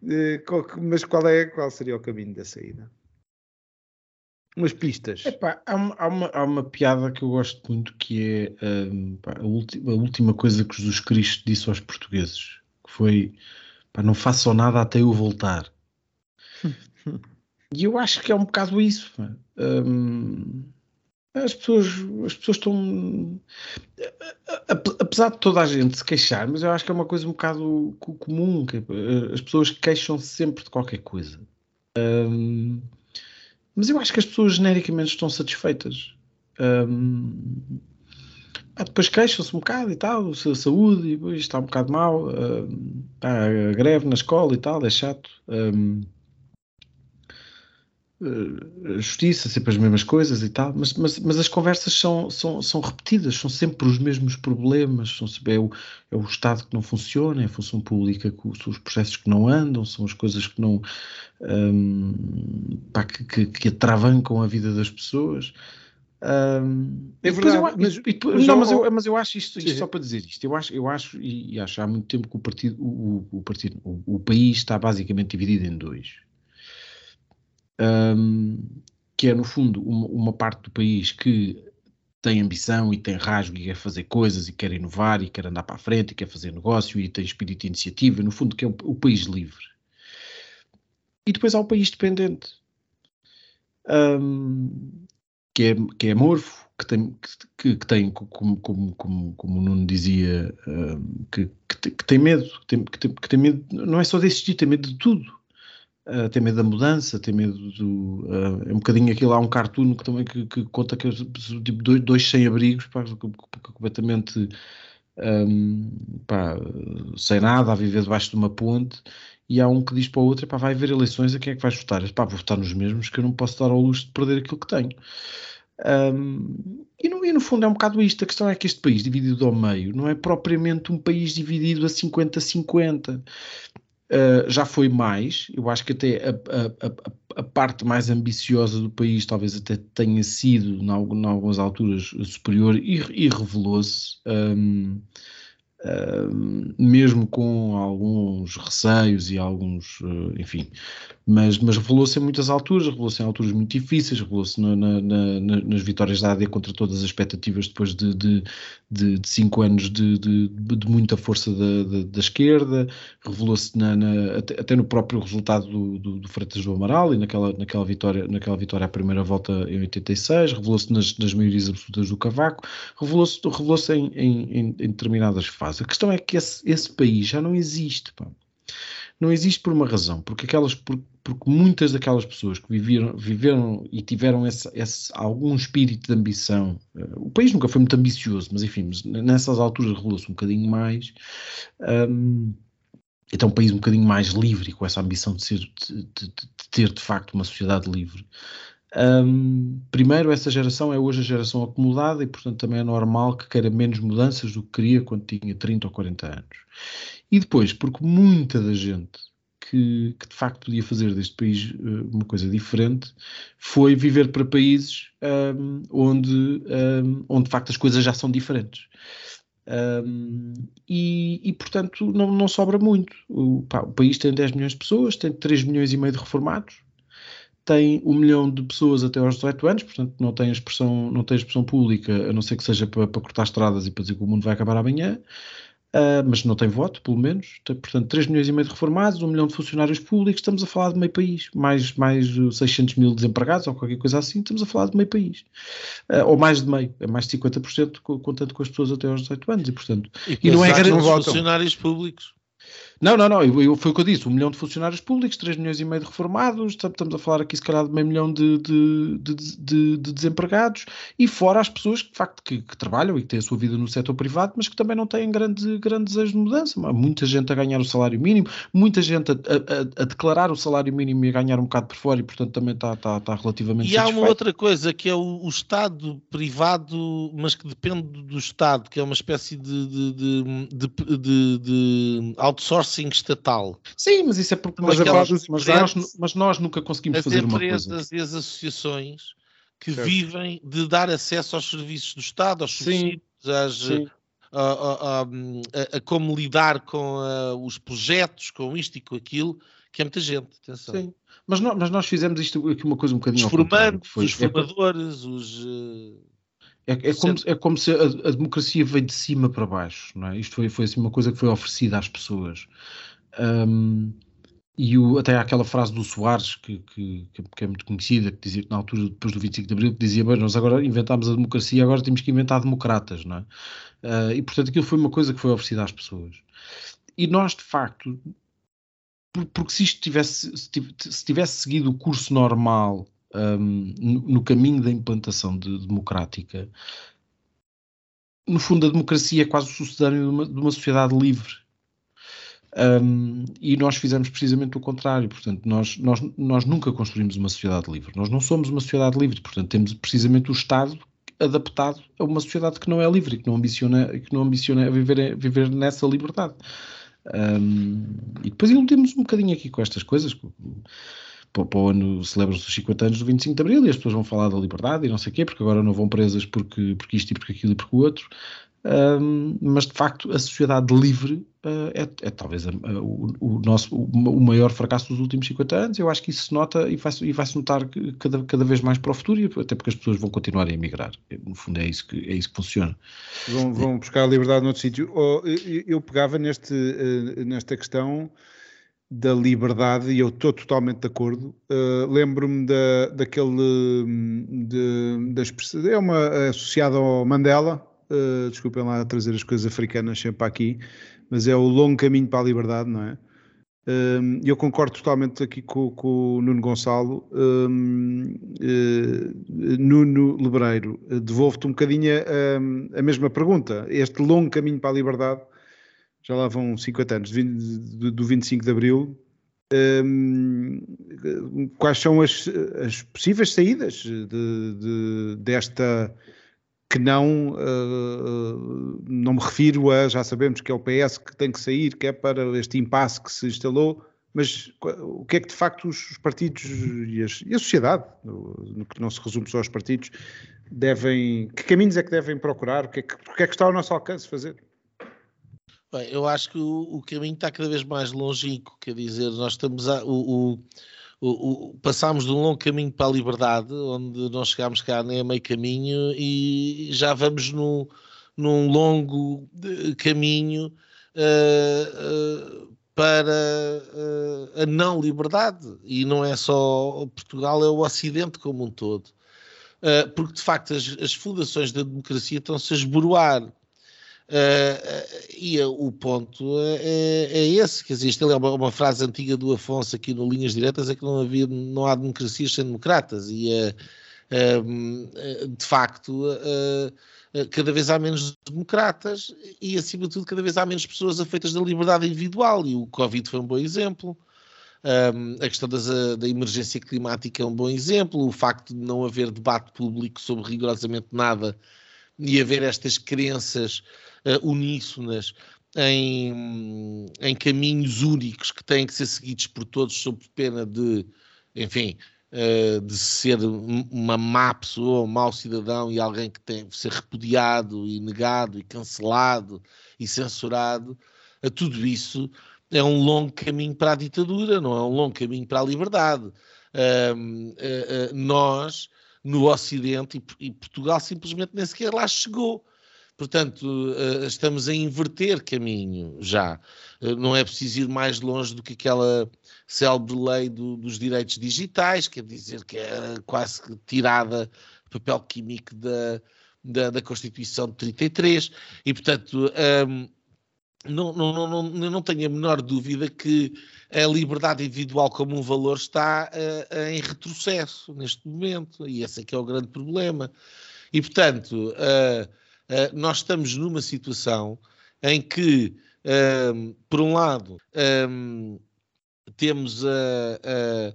S1: mas qual, é, qual seria o caminho da saída? umas pistas.
S2: Epá, há, uma, há, uma, há uma piada que eu gosto muito que é um, pá, a, última, a, última coisa que Jesus Cristo disse aos portugueses, que foi pá, não façam nada até eu voltar. e eu acho que é um bocado isso. Um, as pessoas, as pessoas estão. Apesar de toda a gente se queixar, mas eu acho que é uma coisa um bocado comum. Que eh, as pessoas queixam-se sempre de qualquer coisa. Um, mas eu acho que as pessoas genericamente estão satisfeitas. Um, depois queixam-se um bocado e tal, a saúde, e depois está um bocado mal, a greve na escola e tal, é chato. Um, a justiça, sempre as mesmas coisas e tal, mas, mas, mas as conversas são, são, são repetidas, são sempre os mesmos problemas, são sempre, é, o, é o Estado que não funciona, é a função pública, são os processos que não andam, são as coisas que não um, pá, que, que, que, atravancam a vida das pessoas. Um, é verdade, eu, mas, mas, não, mas, eu, mas eu acho isto, isto só para dizer isto, eu acho, eu acho e, e acho há muito tempo que o partido, o, o, partido, o, o país está basicamente dividido em dois um, que é no fundo uma, uma, parte do país que tem ambição e tem rasgo e quer fazer coisas e quer inovar e quer andar para a frente e quer fazer negócio e tem espírito de iniciativa, no fundo que é o, o país livre. E depois há o país dependente, um, que, é, que é amorfo, que tem, que, que tem como, como, como, como o Nuno dizia, um, que, que, tem medo, que tem, que, tem, que tem medo, não é só de existir, tem medo de tudo uh, tem medo da mudança, tem medo do. Uh, é um bocadinho aquilo, há um cartoon que também que, que conta que tipo dois, dois sem-abrigos, completamente um, pá, sem nada, a viver debaixo de uma ponte, e há um que diz para o outro: pá, vai haver eleições, a quem é que vais votar? Pá, vou votar nos mesmos, que eu não posso dar ao luxo de perder aquilo que tenho. Um, e, no, e, no, fundo é um bocado isto. A questão é que este país dividido ao meio não é propriamente um país dividido a 50-50. Uh, já foi mais, eu acho que até a, a, a, a, parte mais ambiciosa do país talvez até tenha sido, em, algumas alturas, superior e, e revelou-se. Um, mesmo com alguns receios e alguns, uh, enfim, mas, mas revelou-se em muitas alturas, revelou-se em alturas muito difíceis, revelou-se na, na, na, nas vitórias da AD contra todas as expectativas depois de, de, de, de cinco anos de, de, muita força da, da, da esquerda, revelou-se até, até, no próprio resultado do, do, do Freitas do Amaral e naquela, naquela, vitória, naquela vitória à primeira volta em 86, revelou-se nas, nas maiorias absolutas do Cavaco, revelou-se revelou em, em, em determinadas fases a questão é que esse, esse país já não existe. Pá. Não existe por uma razão, porque, aquelas, porque, porque muitas daquelas pessoas que viveram, viveram e tiveram esse, esse, algum espírito de ambição, uh, o país nunca foi muito ambicioso, mas enfim, nessas alturas revelou-se um bocadinho mais. Um, então, um país um bocadinho mais livre, com essa ambição de, ser, de, de, de ter de facto uma sociedade livre. Um, primeiro, essa geração é hoje a geração acomodada e, portanto, também é normal que queira menos mudanças do que queria quando tinha 30 ou 40 anos. E depois, porque muita da gente que, que, de facto podia fazer deste país uh, uma coisa diferente foi viver para países um, onde, um, onde de facto as coisas já são diferentes. Um, e, e, portanto não, não sobra muito. O, pá, o, país tem 10 milhões de pessoas, tem 3 milhões e meio de reformados, tem 1 milhão de pessoas até aos 18 anos, portanto não tem expressão, não tem expressão pública, a não ser que seja para, para cortar estradas e para dizer que o mundo vai acabar amanhã. Uh, mas não tem voto, pelo menos. Tem, portanto, 3 milhões e meio de reformados, 1 milhão de funcionários públicos, estamos a falar de meio país. Mais, mais 600 mil desempregados ou qualquer coisa assim, estamos a falar de meio país. Uh, ou mais de meio, é mais de 50%, contando com as pessoas até aos 18 anos. E, portanto,
S3: e, e não é garantido. funcionários públicos.
S2: Não, não, não, eu, eu, foi o que eu disse, um milhão de funcionários públicos, 3 milhões e meio de reformados, estamos a falar aqui se calhar de meio milhão de, de, de, de, de desempregados, e fora as pessoas que de facto que, que, trabalham e que têm a sua vida no setor privado, mas que também não têm grande, grande desejo de mudança. Muita gente a ganhar o salário mínimo, muita gente a, a, a, declarar o salário mínimo e a ganhar um bocado por fora, e portanto também está, está, está relativamente
S3: E há uma outra coisa, que é o, o, Estado privado, mas que depende do Estado, que é uma espécie de, de, de, de, de outsourcing outsourcing estatal.
S2: Sim, mas isso é porque mas, aquelas, mas, nós, mas nós nunca conseguimos fazer uma coisa.
S3: As empresas e as associações que certo. vivem de dar acesso aos serviços do Estado, aos subsídios, às, a, a, a, a, como lidar com os projetos, com isto e com aquilo, que é muita gente, atenção. Sim.
S2: Mas, nós, mas nós fizemos isto aqui uma coisa um bocadinho
S3: Os formandos, os é formadores, é, os...
S2: É, é, como, é como se a, a, democracia veio de cima para baixo, não é? Isto foi, foi assim uma coisa que foi oferecida às pessoas. Um, e o, até há aquela frase do Soares, que, que, que, é muito conhecida, que dizia que na altura, depois do 25 de Abril, que dizia, bem, nós agora inventámos a democracia, agora temos que inventar democratas, não é? Uh, e portanto aquilo foi uma coisa que foi oferecida às pessoas. E nós, de facto, porque se isto tivesse, se tivesse seguido o curso normal um, no, caminho da implantação de, democrática, no fundo, a democracia é quase o sucedâneo de uma, de uma sociedade livre. Um, e nós fizemos precisamente o contrário. Portanto, nós, nós, nós nunca construímos uma sociedade livre. Nós não somos uma sociedade livre. Portanto, temos precisamente o Estado adaptado a uma sociedade que não é livre que não ambiciona, que não ambiciona viver, viver nessa liberdade. Um, e depois iludimos um bocadinho aqui com estas coisas para, para o ano celebram-se os 50 anos do 25 de Abril e as pessoas vão falar da liberdade e não sei o quê, porque agora não vão presas porque, porque isto e porque aquilo e porque o outro. Um, mas de facto a sociedade livre uh, é, é, talvez a, a, o, o, nosso o, o, maior fracasso dos últimos 50 anos. Eu acho que isso se nota e vai-se e vai -se notar cada, cada vez mais para o futuro, até porque as pessoas vão continuar a emigrar. No fundo, é isso que, é isso que funciona.
S1: Vão, vão buscar a liberdade noutro sítio. Oh, eu, eu, pegava neste, uh, nesta questão da liberdade, e eu estou totalmente de acordo. Uh, Lembro-me da, daquele. De, da, é uma associada ao Mandela, uh, desculpem lá trazer as coisas africanas sempre aqui, mas é o longo caminho para a liberdade, não é? Um, eu concordo totalmente aqui com, com o Nuno Gonçalo. Um, uh, Nuno Lebreiro, devolvo-te um bocadinho a, a mesma pergunta. Este longo caminho para a liberdade já lá vão 50 anos, do 25 de Abril, um, quais são as, as possíveis saídas de, de, desta que não, uh, não me refiro a, já sabemos que é o PS que tem que sair, que é para este impasse que se instalou, mas o que é que de facto os partidos e, as, e a sociedade, no, que não se resume só aos partidos, devem, que caminhos é que devem procurar, o que é que, o que, é que está ao nosso alcance fazer?
S3: Bem, eu acho que o, o, caminho está cada vez mais longínquo, quer dizer, nós estamos a, o, o, passámos de um longo caminho para a liberdade, onde não chegámos cá nem a meio caminho e já vamos num, num longo caminho uh, uh, para uh, a não liberdade. E não é só Portugal, é o Ocidente como um todo. porque de facto as, as fundações da democracia estão-se a esboroar Uh, e o ponto é, é, esse, quer dizer, isto é uma, uma, frase antiga do Afonso aqui no Linhas Diretas, é que não, havia, não há democracias sem democratas, e uh, de facto cada vez há menos democratas e acima de tudo cada vez há menos pessoas afeitas da liberdade individual, e o Covid foi um bom exemplo. Um, a questão das, da emergência climática é um bom exemplo, o facto de não haver debate público sobre rigorosamente nada e haver estas crenças uh, uníssonas em, em caminhos únicos que têm que ser seguidos por todos sob pena de, enfim, uh, de ser uma má pessoa, um mau cidadão e alguém que tem que ser repudiado e negado e cancelado e censurado, a tudo isso é um longo caminho para a ditadura, não é um longo caminho para a liberdade. Uh, uh, nós, no Ocidente, e, e Portugal simplesmente nem sequer lá chegou. Portanto, eh, estamos a inverter caminho já. Eh, não é preciso ir mais longe do que aquela célebre lei do, dos direitos digitais, quer dizer que é quase tirada papel químico da, da, da, Constituição de 33. E, portanto, um, não, não, não, não tenho a menor dúvida que a liberdade individual como um valor está uh, em retrocesso neste momento, e esse é que é o grande problema. E, portanto, uh, eh, nós estamos numa situação em que, um, ehm, por um lado, um, ehm, temos a, a,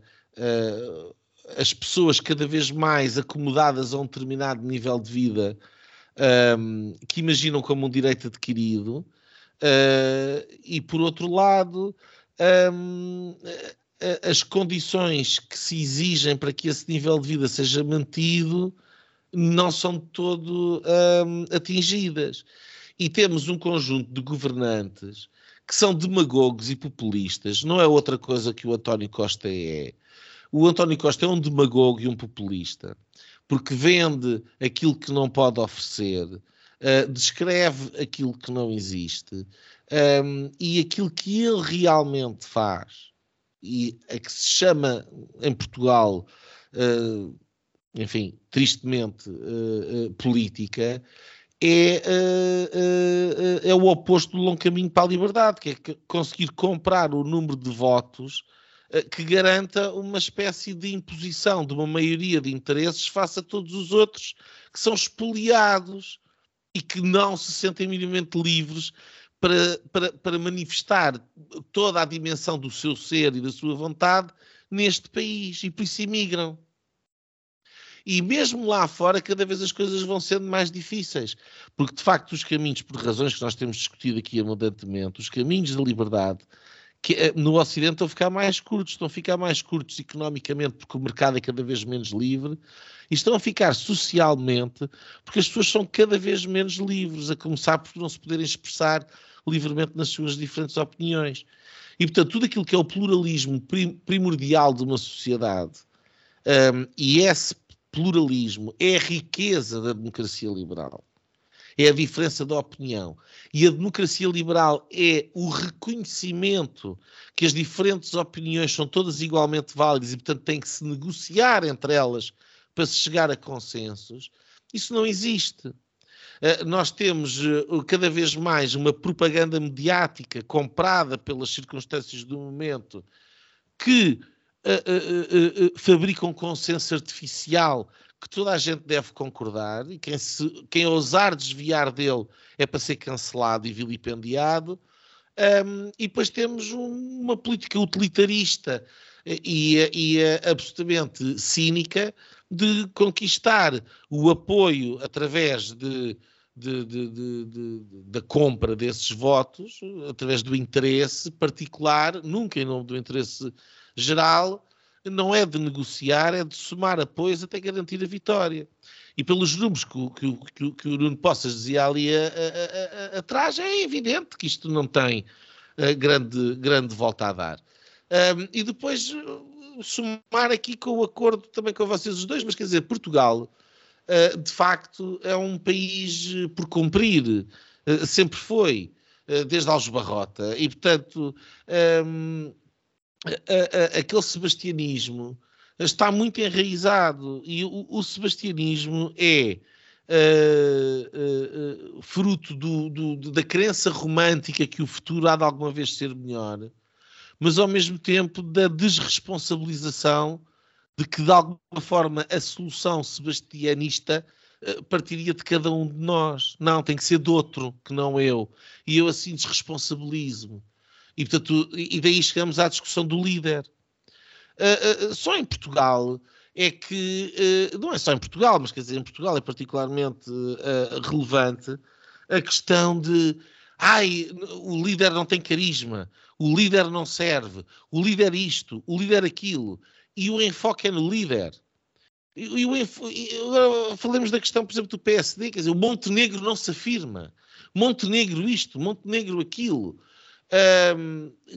S3: a, as pessoas cada vez mais acomodadas a um determinado nível de vida um, ehm, que imaginam como um direito adquirido, uh, e por outro lado, as condições que se exigem para que esse nível de vida seja mantido não são de todo um, atingidas. E temos um conjunto de governantes que são demagogos e populistas, não é outra coisa que o António Costa é. O António Costa é um demagogo e um populista, porque vende aquilo que não pode oferecer, uh, descreve aquilo que não existe um, e aquilo que ele realmente faz, e a que se chama em Portugal. Uh, enfim, tristemente uh, uh, política, é, uh, é o oposto do longo caminho para a liberdade, que é conseguir comprar o número de votos que garanta uma espécie de imposição de uma maioria de interesses face a todos os outros que são espoliados e que não se sentem minimamente livres para, para, para manifestar toda a dimensão do seu ser e da sua vontade neste país e por isso imigram. E mesmo lá fora, cada vez as coisas vão sendo mais difíceis, porque de facto os caminhos, por razões que nós temos discutido aqui abundantemente, os caminhos da liberdade, que eh, no Ocidente estão a ficar mais curtos, estão a ficar mais curtos economicamente porque o mercado é cada vez menos livre, e estão a ficar socialmente porque as pessoas são cada vez menos livres, a começar por não se poderem expressar livremente nas suas diferentes opiniões. E, portanto, tudo aquilo que é o pluralismo primordial de uma sociedade um, e esse pluralismo, é a riqueza da democracia liberal. É a diferença da opinião. E a democracia liberal é o reconhecimento que as diferentes opiniões são todas igualmente válidas e, portanto, tem que se negociar entre elas para se chegar a consensos. Isso não existe. Uh, nós temos uh, cada vez mais uma propaganda mediática comprada pelas circunstâncias do momento que uh, uh, fabrica um consenso artificial que toda a gente deve concordar e quem, se, quem ousar desviar dele é para ser cancelado e vilipendiado. Um, e depois temos um, uma política utilitarista e, e, e absolutamente cínica de conquistar o apoio através de, de, de, da compra desses votos, através do interesse particular, nunca em nome do interesse geral não é de negociar, é de somar apoios até garantir a vitória. E pelos números que, que, que, que o Nuno Poças dizia ali a, a, a, atrás, é evidente que isto não tem uh, grande, grande volta a dar. Um, e depois uh, somar aqui com o acordo também com vocês os dois, mas quer dizer, Portugal, uh, de facto, é um país por cumprir, sempre foi, desde Alves Barrota, e portanto. Um, a, a, aquele sebastianismo está muito enraizado e o, o sebastianismo é uh, uh, fruto do, do, da crença romântica que o futuro há de alguma vez ser melhor, mas ao mesmo tempo da desresponsabilização de que de alguma forma a solução sebastianista partiria de cada um de nós. Não, tem que ser de outro, que não eu. E eu assim desresponsabilizo-me. E, portanto, e daí chegamos à discussão do líder. Uh, uh, só em Portugal é que, uh, não é só em Portugal, mas quer dizer, em Portugal é particularmente relevante a questão de Ai, o líder não tem carisma, o líder não serve, o líder isto, o líder aquilo. E o enfoque é no líder. E, e, e agora falamos da questão, por exemplo, do PSD, quer dizer, o Montenegro não se afirma. Montenegro isto, Montenegro aquilo.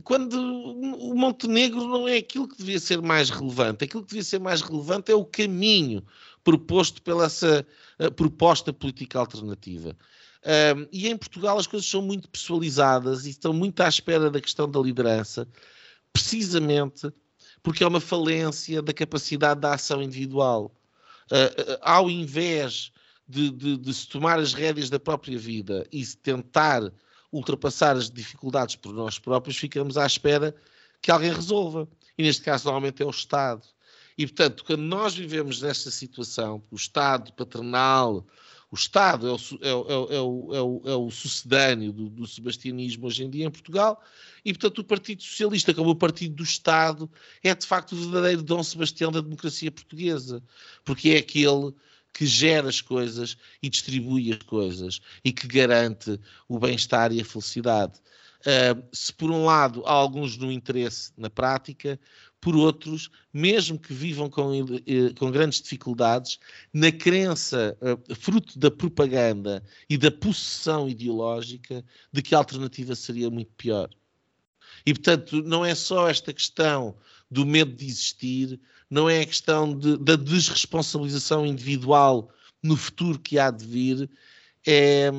S3: Quando o Montenegro não é aquilo que devia ser mais relevante, aquilo que devia ser mais relevante é o caminho proposto pela essa proposta política alternativa. E em Portugal as coisas são muito pessoalizadas e estão muito à espera da questão da liderança, precisamente porque é uma falência da capacidade da ação individual. Uh, uh, ao invés de, de, de, se tomar as rédeas da própria vida e se tentar ultrapassar as dificuldades por nós próprios, ficamos à espera que alguém resolva. E neste caso, normalmente, é o Estado. E, portanto, quando nós vivemos nesta situação, o Estado paternal, o Estado é o, é, é, é o, é o, é o sucedâneo do, do, sebastianismo hoje em dia em Portugal, e portanto o Partido Socialista, como o Partido do Estado, é de facto o verdadeiro Dom Sebastião da democracia portuguesa, porque é aquele que gera as coisas e distribui as coisas e que garante o bem-estar e a felicidade. Uh, se por um lado há alguns no interesse na prática, por outros, mesmo que vivam com, eh, com grandes dificuldades, na crença, uh, fruto da propaganda e da possessão ideológica, de que a alternativa seria muito pior. E, portanto, não é só esta questão do medo de existir, não é a questão de, da desresponsabilização individual no futuro que há de vir, é,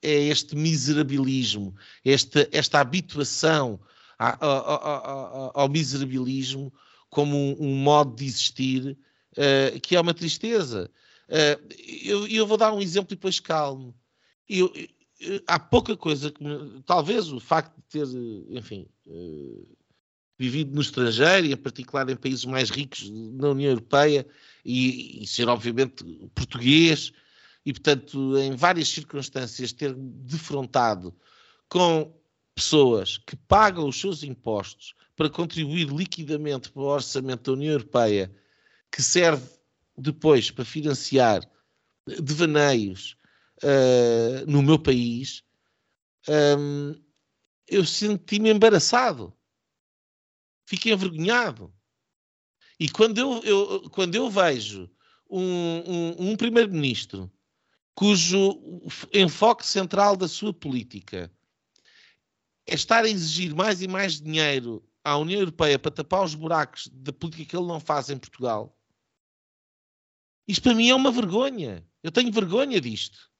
S3: é este miserabilismo, esta, esta habituação ao, ao miserabilismo como um, um, modo de existir uh, que é uma tristeza. Uh, eu, eu, vou dar um exemplo e depois calmo. Eu, eu, há pouca coisa que me, talvez o facto de ter, enfim, uh, vivido no estrangeiro e em particular em países mais ricos na União Europeia e, e ser obviamente português e portanto em várias circunstâncias ter defrontado com pessoas que pagam os seus impostos para contribuir liquidamente para o orçamento da União Europeia, que serve depois para financiar devaneios uh, no meu país, um, eu senti-me embaraçado. Fiquei envergonhado. E quando eu, eu quando eu vejo um, um, um primeiro-ministro cujo enfoque central da sua política é estar a exigir mais e mais dinheiro à União Europeia para tapar os buracos da política que ele não faz em Portugal. Isto para mim é uma vergonha. Eu tenho vergonha disto.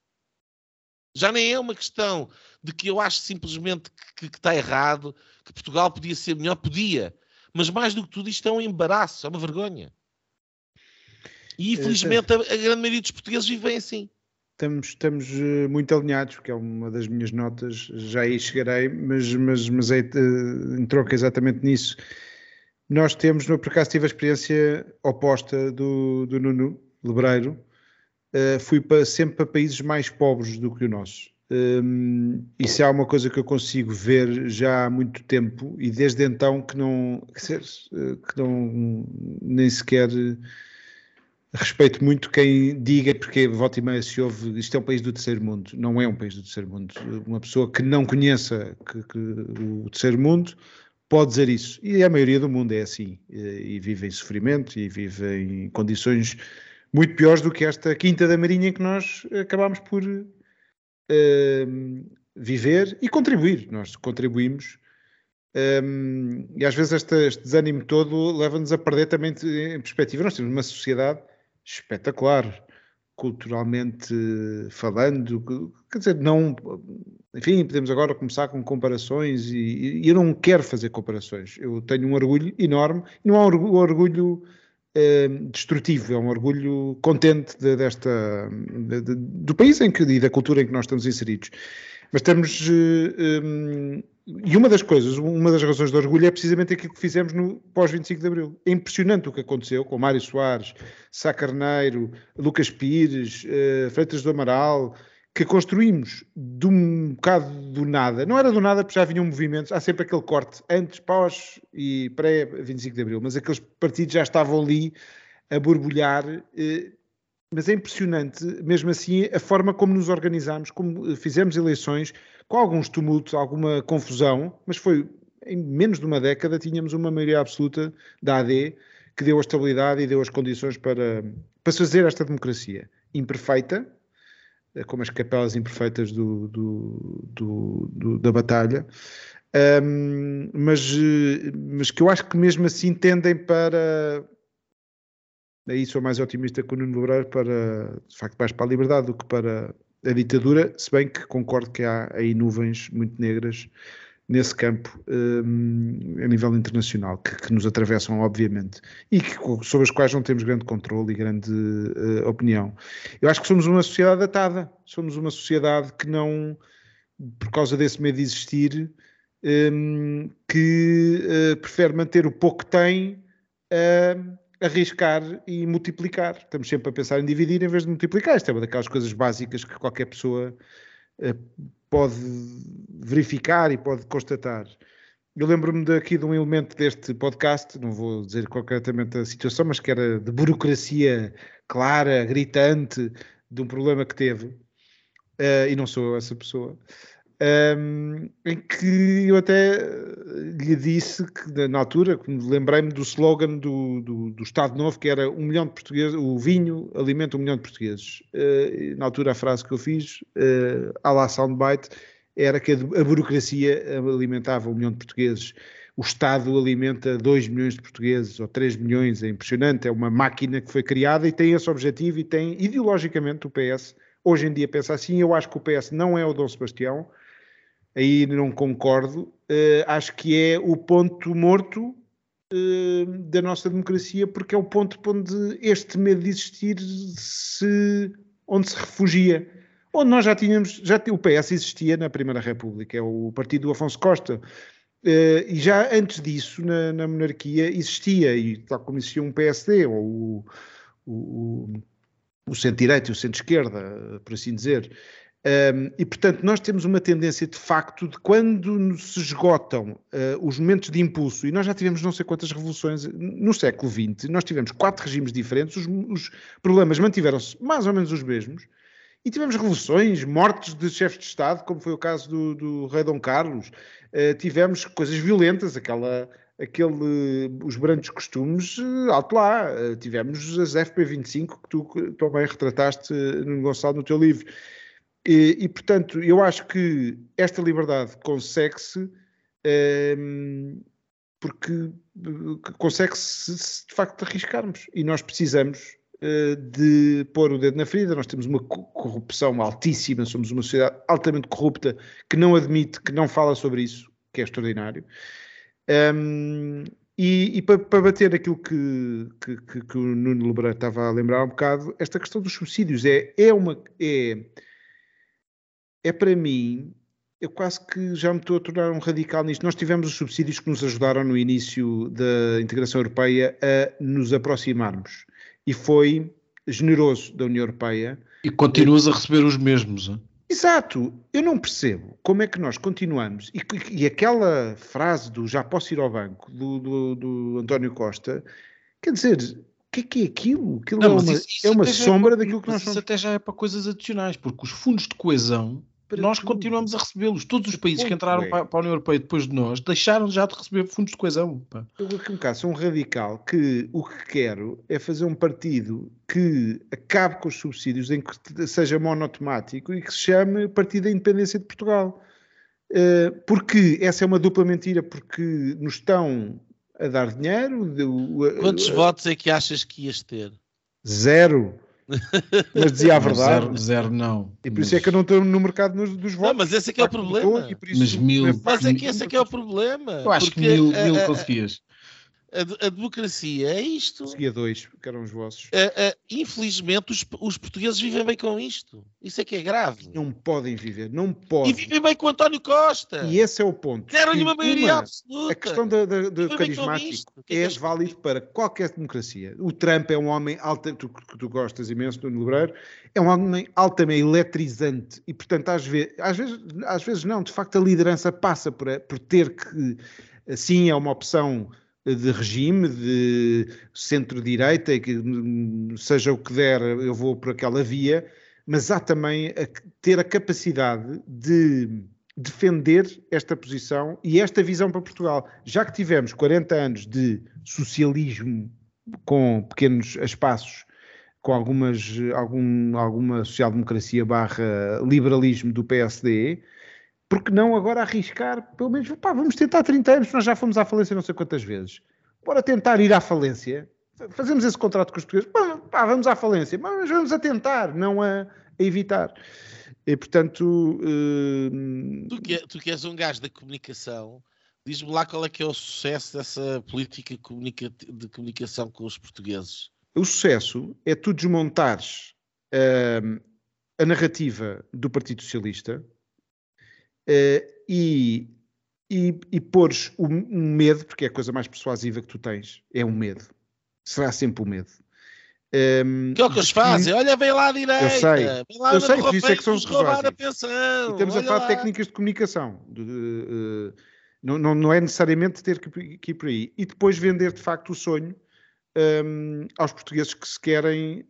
S3: Já nem é uma questão de que eu acho simplesmente que, que, está errado, que Portugal podia ser melhor, podia. Mas mais do que tudo, isto é um embaraço, é uma vergonha. E infelizmente a, a grande maioria dos portugueses vivem assim
S1: estamos, estamos eh, muito alinhados, porque é uma das minhas notas, já aí chegarei, mas, mas, mas é, eh, em troca exatamente nisso. Nós temos, no por acaso tive a experiência oposta do, do Nuno Lebreiro, uh, fui para, sempre para países mais pobres do que o nosso. Um, isso é uma coisa que eu consigo ver já há muito tempo e desde então que não, que não nem sequer Respeito muito quem diga, porque volta e meia se ouve, isto é um país do terceiro mundo. Não é um país do terceiro mundo. Uma pessoa que não conheça que, que o terceiro mundo pode dizer isso. E a maioria do mundo é assim. E, vive em sofrimento e vive em condições muito piores do que esta quinta da Marinha que nós acabámos por uh, viver e contribuir. Nós contribuímos. Um, e às vezes este, este desânimo todo leva-nos a perder também em perspectiva. Nós temos uma sociedade espetacular, culturalmente falando, quer dizer, não, enfim, podemos agora começar com comparações e, e eu não quero fazer comparações, eu tenho um orgulho enorme, não é um orgulho destrutivo, é um orgulho contente de, desta, de, de, do país em que, e da cultura em que nós estamos inseridos. Mas temos. Um, e uma das coisas, uma das razões de orgulho é precisamente aquilo que fizemos no pós-25 de Abril. É impressionante o que aconteceu com Mário Soares, Sá Carneiro, Lucas Pires, uh, Freitas do Amaral, que construímos de um bocado do nada. Não era do nada porque já vinham movimentos, há sempre aquele corte antes, pós e pré-25 de Abril, mas aqueles partidos já estavam ali a borbulhar. Uh, mas é impressionante, mesmo assim, a forma como nos organizámos, como fizemos eleições, com alguns tumultos, alguma confusão, mas foi em menos de uma década tínhamos uma maioria absoluta da AD que deu a estabilidade e deu as condições para, para fazer esta democracia imperfeita, eh, como as capelas imperfeitas do, do, do, do da batalha, um, mas, eh, mas que eu acho que mesmo assim tendem para. Aí sou mais otimista que o Nuno Lebrar para, de facto, mais para a liberdade do que para a ditadura, se bem que concordo que há aí nuvens muito negras nesse campo um, a nível internacional, que, que, nos atravessam, obviamente, e que, sobre as quais não temos grande controle e grande uh, opinião. Eu acho que somos uma sociedade atada, somos uma sociedade que não, por causa desse medo de existir, um, que uh, prefere manter o pouco que tem a arriscar e multiplicar. Estamos sempre a pensar em dividir em vez de multiplicar. Isto é uma daquelas coisas básicas que qualquer pessoa uh, pode verificar e pode constatar. Eu lembro-me aqui de um elemento deste podcast, não vou dizer concretamente a situação, mas que era de burocracia clara, gritante, de um problema que teve, uh, e não sou essa pessoa, um, em que eu até lhe disse que na altura, lembrei-me do slogan do, do, do, Estado Novo, que era um milhão de portugueses, o vinho alimenta um milhão de portugueses. Uh, na altura a frase que eu fiz, uh, à la soundbite, era que a, a burocracia alimentava um milhão de portugueses. O Estado alimenta 2 milhões de portugueses ou 3 milhões, é impressionante, é uma máquina que foi criada e tem esse objetivo e tem, ideologicamente, o PS, hoje em dia pensa assim, eu acho que o PS não é o Dom Sebastião, aí não concordo. Uh, acho que é o ponto morto uh, da nossa democracia, porque é o ponto onde este medo de existir se, onde se refugia. Onde nós já tínhamos, já o PS existia na Primeira República, é o partido do Afonso Costa. Uh, e já antes disso, na, na, monarquia, existia, e tal como existia um PSD, ou o, o, o centro-direita e o centro-esquerda, por assim dizer, um, e, portanto, nós temos uma tendência, de facto, de quando se esgotam uh, os momentos de impulso, e nós já tivemos não sei quantas revoluções no século XX, nós tivemos quatro regimes diferentes, os, os problemas mantiveram-se mais ou menos os mesmos, e tivemos revoluções, mortes de chefes de Estado, como foi o caso do, do rei Dom Carlos, uh, tivemos coisas violentas, aquela aquele, os brancos costumes, eh, alto lá. Tivemos as FP25 que tu também retrataste, no Gonçalo, no teu livro. E, e, portanto, eu acho que esta liberdade consegue-se um, ehm, porque consegue-se se de facto arriscarmos. E nós precisamos uh, de pôr o dedo na ferida. Nós temos uma corrupção altíssima, somos uma sociedade altamente corrupta que não admite, que não fala sobre isso, que é extraordinário. Um, ehm, e, e para, bater aquilo que, que, que, o Nuno Lebran estava a lembrar um bocado, esta questão dos subsídios é, é uma. É, é para mim, eu quase que já me estou a tornar um radical nisto. Nós tivemos os subsídios que nos ajudaram no início da integração europeia a nos aproximarmos. E foi generoso da União Europeia.
S2: E continuas a receber os mesmos. Hein?
S1: Exato, eu não percebo como é que nós continuamos e, e aquela frase do já posso ir ao banco do, do, do António Costa, quer dizer, o que é que é aquilo? Aquilo não, é uma, isso, isso é uma sombra é daquilo que nós
S2: somos. Isso até já é para coisas adicionais, porque os fundos de coesão nós tudo. continuamos a recebê-los. Todos os países que entraram é. para, para, a União Europeia depois de nós deixaram já de receber fundos de coesão. Pá.
S1: Eu aqui um bocado sou um radical que o que quero é fazer um partido que acabe com os subsídios, em que seja monotemático e que se chame Partido da Independência de Portugal. Uh, porque essa é uma dupla mentira, porque nos estão a dar dinheiro.
S3: Quantos uh, votos é que achas que ias ter?
S1: Zero. Mas dizia a verdade.
S2: Zero, zero não.
S1: E por mas... isso é que eu não estou no mercado dos, dos votos. Não,
S3: mas esse é que é o problema.
S2: mas mil,
S3: mas é que esse é que é o problema.
S2: Eu acho que mil, mil conseguias
S3: a, a, democracia é isto.
S1: Seguia dois, que eram os vossos.
S3: infelizmente, os, os, portugueses vivem bem com isto. Isso é que é grave.
S1: Não podem viver, não podem.
S3: E vivem bem com António Costa.
S1: E esse é o ponto.
S3: Deram-lhe uma maioria uma, absoluta.
S1: A questão do carismático é, é válido para qualquer democracia. O Trump é um homem alto, tu, tu gostas imenso do Lebreiro, é um homem altamente eletrizante e, portanto, às vezes, às vezes, às vezes não, de facto, a liderança passa por, por ter que, assim, é uma opção de regime, de centro-direita, que hum, seja o que der, eu vou por aquela via, mas há também a, ter a capacidade de defender esta posição e esta visão para Portugal. Já que tivemos 40 anos de socialismo com pequenos espaços, com algumas, algum, alguma social-democracia barra liberalismo do PSD, porque não agora arriscar, pelo menos, pá, vamos tentar 30 anos, nós já fomos à falência não sei quantas vezes. Bora tentar ir à falência, fazemos esse contrato com os portugueses, pá, vamos à falência, mas vamos a tentar, não a, a evitar. E, portanto... Uh...
S3: Tu, que, tu que és um gajo da comunicação, diz-me lá qual é que é o sucesso dessa política comunica de comunicação com os portugueses.
S1: O sucesso é tu desmontares uh, a narrativa do Partido Socialista, Uh, e, e, e pôres o um medo, porque é a coisa mais persuasiva que tu tens, é o um medo. Será sempre o medo.
S3: Um, ehm, que é o que eles fazem? Olha, vem lá à direita.
S1: Eu sei,
S3: eu
S1: sei, por isso é que são os
S3: roubar a pensão. E
S1: estamos
S3: Olha
S1: a falar
S3: lá.
S1: de técnicas de comunicação. De, de, uh, não, não, não, é necessariamente ter que, que, ir por aí. E depois vender de facto o sonho um, aos portugueses que se querem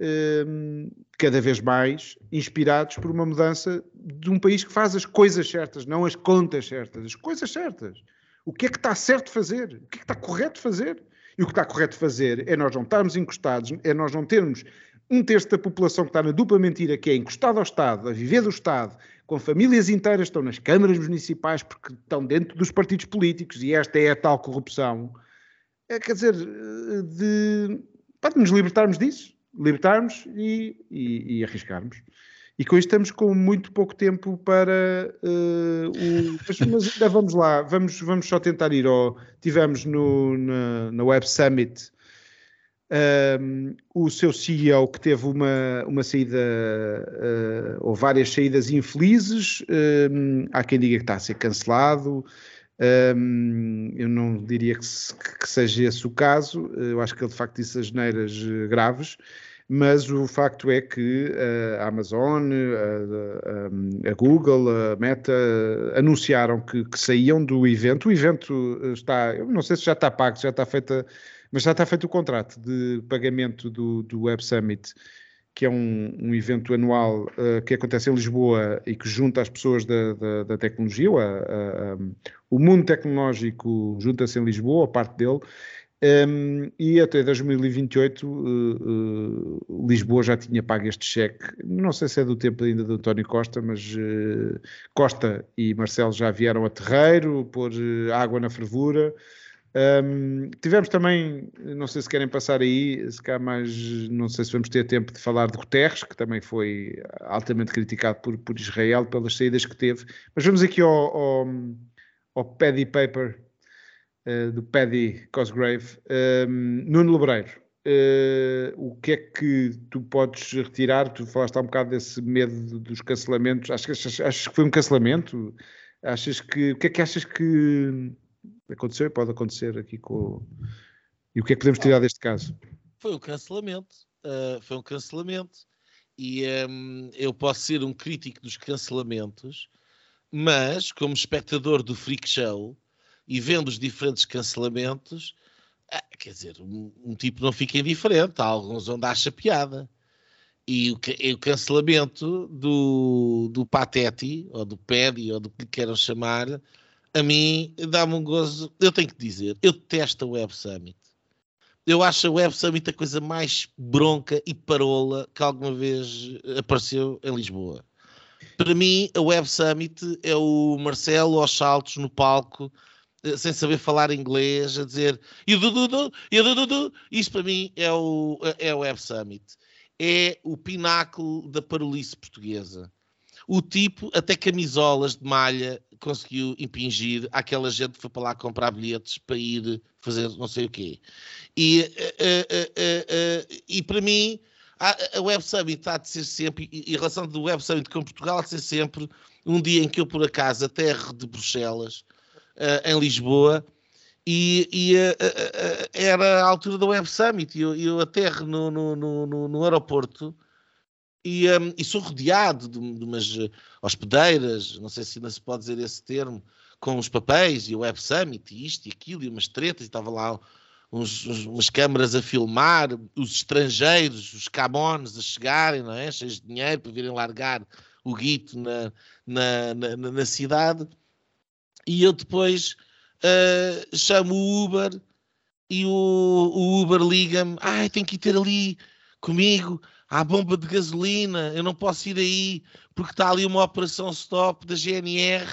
S1: um, cada vez mais inspirados por uma mudança de um país que faz as coisas certas, não as contas certas, as coisas certas. O que é que está certo fazer? O que é que está correto fazer? E o que está correto fazer é nós não estarmos encostados, é nós não termos um terço da população que está na dupla mentira, que é encostado ao Estado, a viver do Estado, com famílias inteiras estão nas câmaras municipais porque estão dentro dos partidos políticos e esta é a tal corrupção é, quer dizer, de, para nos libertarmos disso, libertarmos e, e, e, arriscarmos. E com isto estamos com muito pouco tempo para uh, o. Mas, mas, ainda vamos lá, vamos, vamos só tentar ir ao. Tivemos no, na, na Web Summit um, ehm, o seu CEO que teve uma, uma saída, uh, ou várias saídas infelizes. Um, ehm, há quem diga que está a ser cancelado. Um, eu não diria que, se, que, seja esse o caso, eu acho que ele de facto disse as neiras eh, graves, mas o facto é que a Amazon, a, a, a Google, a Meta anunciaram que, que, saíam do evento. O evento está, eu não sei se já está pago, já está feita, mas já está feito o contrato de pagamento do, do Web Summit que é um, um evento anual uh, que acontece em Lisboa e que junta as pessoas da, da, da tecnologia, o mundo tecnológico junta-se em Lisboa, a parte dele, um, e até 2028 uh, uh, Lisboa já tinha pago este cheque. Não sei se é do tempo ainda do António Costa, mas uh, Costa e Marcelo já vieram a terreiro, pôr uh, água na fervura. Um, tivemos também, não sei se querem passar aí, se cá mais, não sei se vamos ter tempo de falar de Guterres, que também foi altamente criticado por, por Israel pelas saídas que teve, mas vamos aqui ao, ao, ao Paddy Paper uh, do Paddy Cosgrave. Um, Nuno Lebreiro, uh, o que é que tu podes retirar? Tu falaste há um bocado desse medo dos cancelamentos, achas, achas, achas que foi um cancelamento? Achas que, o que é que achas que aconteceu e pode acontecer aqui com. E o que é que podemos tirar deste caso?
S3: Foi um cancelamento. Uh, foi um cancelamento. E um, eu posso ser um crítico dos cancelamentos, mas como espectador do Freak Show e vendo os diferentes cancelamentos, ah, quer dizer, um, um, tipo não fica indiferente. Há alguns onde acha piada. E o, o cancelamento do, do Pateti, ou do Pedi, ou do que queiram chamar, a mim dá-me um gozo. Eu tenho que dizer, eu detesto a Web Summit. Eu acho a Web Summit a coisa mais bronca e parola que alguma vez apareceu em Lisboa. Para mim, a Web Summit é o Marcelo aos saltos no palco, eh, sem saber falar inglês, a dizer e o Dudu, e o Dudu. Isso para mim é o, é o Web Summit. É o pináculo da parolice portuguesa. O tipo, até camisolas de malha, conseguiu impingir àquela gente que foi para lá comprar bilhetes para ir fazer não sei o quê. E, uh, uh, uh, e para mim, a, a Web Summit está de ser sempre, e a relação do Web Summit com Portugal de ser sempre um dia em que eu, por acaso, aterro de Bruxelas, em Lisboa, e, e era a altura do Web Summit, e eu, eu aterro no, no, no, no aeroporto e, um, e sou rodeado de, de, umas eh, hospedeiras, não sei se ainda se pode dizer esse termo, com os papéis e o Web Summit e isto e aquilo e umas tretas, e estava lá uns, uns, umas câmaras a filmar, os estrangeiros, os camones a chegarem, não é? Cheios de dinheiro para virem largar o guito na, na, na, na cidade. E eu depois uh, chamo o Uber e o, o Uber liga-me: ai, tem que ir ter ali comigo à bomba de gasolina, eu não posso ir aí porque está ali uma operação stop da GNR.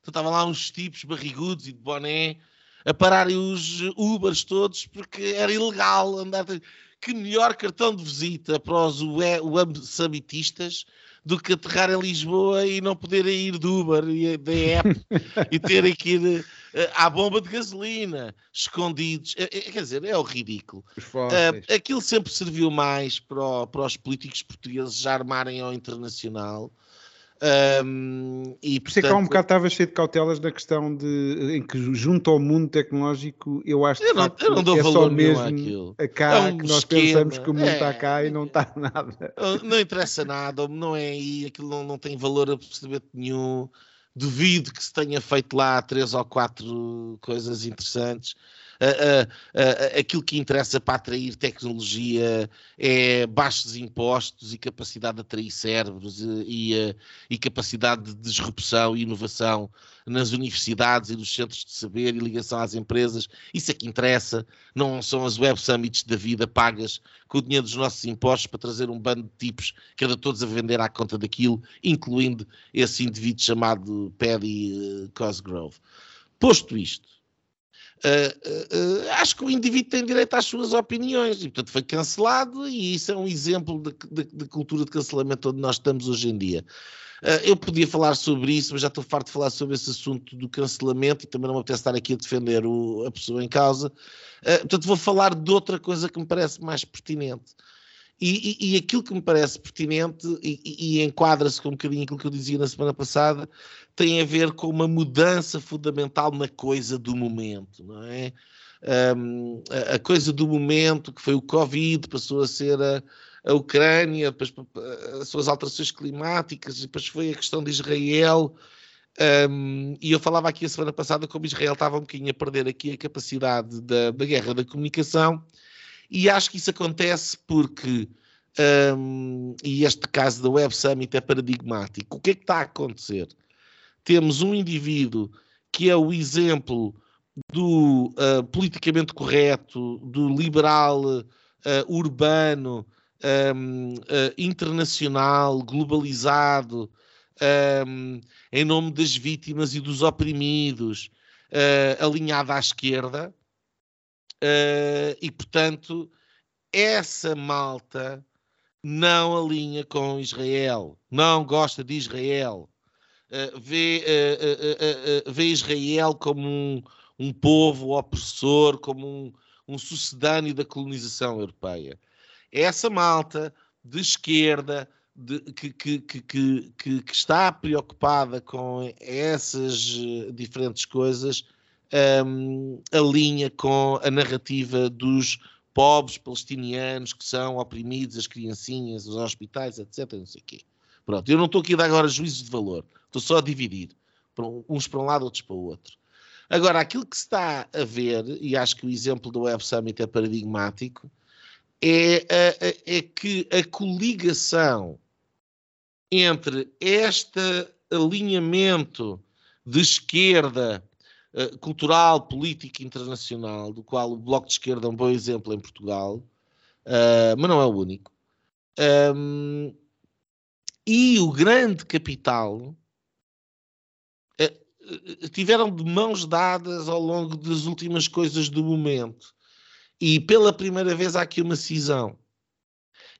S3: Então estavam lá uns tipos barrigudos e de boné a pararem os Ubers todos porque era ilegal andar. Que melhor cartão de visita para os web summitistas do que aterrar em Lisboa e não poderem ir de Uber e da app e terem que ir uh, à bomba de gasolina, escondidos. Uh, quer dizer, é o ridículo. Aquilo sempre serviu mais para, para os políticos portugueses já armarem ao internacional
S1: um, e, Por isso é que há um bocado estava cheio de cautelas na questão de em que junto ao mundo tecnológico eu acho que
S3: eu não, eu não dou é
S1: valor
S3: só mesmo
S1: a cá é um que nós esquema, pensamos que o mundo é, está cá e não está nada.
S3: Não interessa nada, não é aí, aquilo não, não tem valor absolutamente nenhum. Duvido que se tenha feito lá três ou quatro coisas interessantes uh, aquilo que interessa para atrair tecnologia é baixos impostos e capacidade de atrair cérebros e, e, e capacidade de disrupção e inovação nas universidades e nos centros de saber e ligação às empresas. Isso é que interessa, não são as web summits da vida pagas com o dinheiro dos nossos impostos para trazer um bando de tipos que todos a vender à conta daquilo, incluindo esse indivíduo chamado Paddy Cosgrove. Posto isto, Uh, uh, acho que o indivíduo tem direito às suas opiniões e, portanto, foi cancelado. E isso é um exemplo de cultura de cancelamento onde nós estamos hoje em dia. Eu podia falar sobre isso, mas já estou farto de falar sobre esse assunto do cancelamento e também não me apetece estar aqui a defender o, a pessoa em causa. portanto, vou falar de outra coisa que me parece mais pertinente. E, e, e, aquilo que me parece pertinente e, e enquadra-se com um bocadinho aquilo que eu dizia na semana passada, tem a ver com uma mudança fundamental na coisa do momento, não é? Um, a, coisa do momento, que foi o Covid, passou a ser a, a Ucrânia, depois as suas alterações climáticas, depois foi a questão de Israel. Um, e eu falava aqui a semana passada como Israel estava um bocadinho a perder aqui a capacidade da, da guerra da comunicação e acho que isso acontece porque, um, e este caso da Web Summit é paradigmático, o que é que está a acontecer? Temos um indivíduo que é o exemplo do uh, politicamente correto, do liberal uh, urbano, um, uh, internacional, globalizado, um, em nome das vítimas e dos oprimidos, alinhado à esquerda, Uh, e, portanto, essa malta não alinha com Israel, não gosta de Israel, uh, vê, uh, vê, Israel como um, um povo opressor, como um, um sucedâneo da colonização europeia. Essa malta de esquerda de, que, que, que, que, que está preocupada com essas diferentes coisas um, alinha com a narrativa dos pobres palestinianos que são oprimidos, as criancinhas, os hospitais, etc. Não sei o quê. Pronto, eu não estou aqui a dar agora juízos de valor, estou só a dividir, uns para um lado, outros para o outro. Agora, aquilo que se está a ver, e acho que o exemplo do Web Summit é paradigmático, é, é que a coligação entre este alinhamento de esquerda eh, cultural, político internacional, do qual o Bloco de Esquerda é um bom exemplo em Portugal, uh, mas não é o único. Um, e o grande capital uh, tiveram de mãos dadas ao longo das últimas coisas do momento. E pela primeira vez há aqui uma cisão.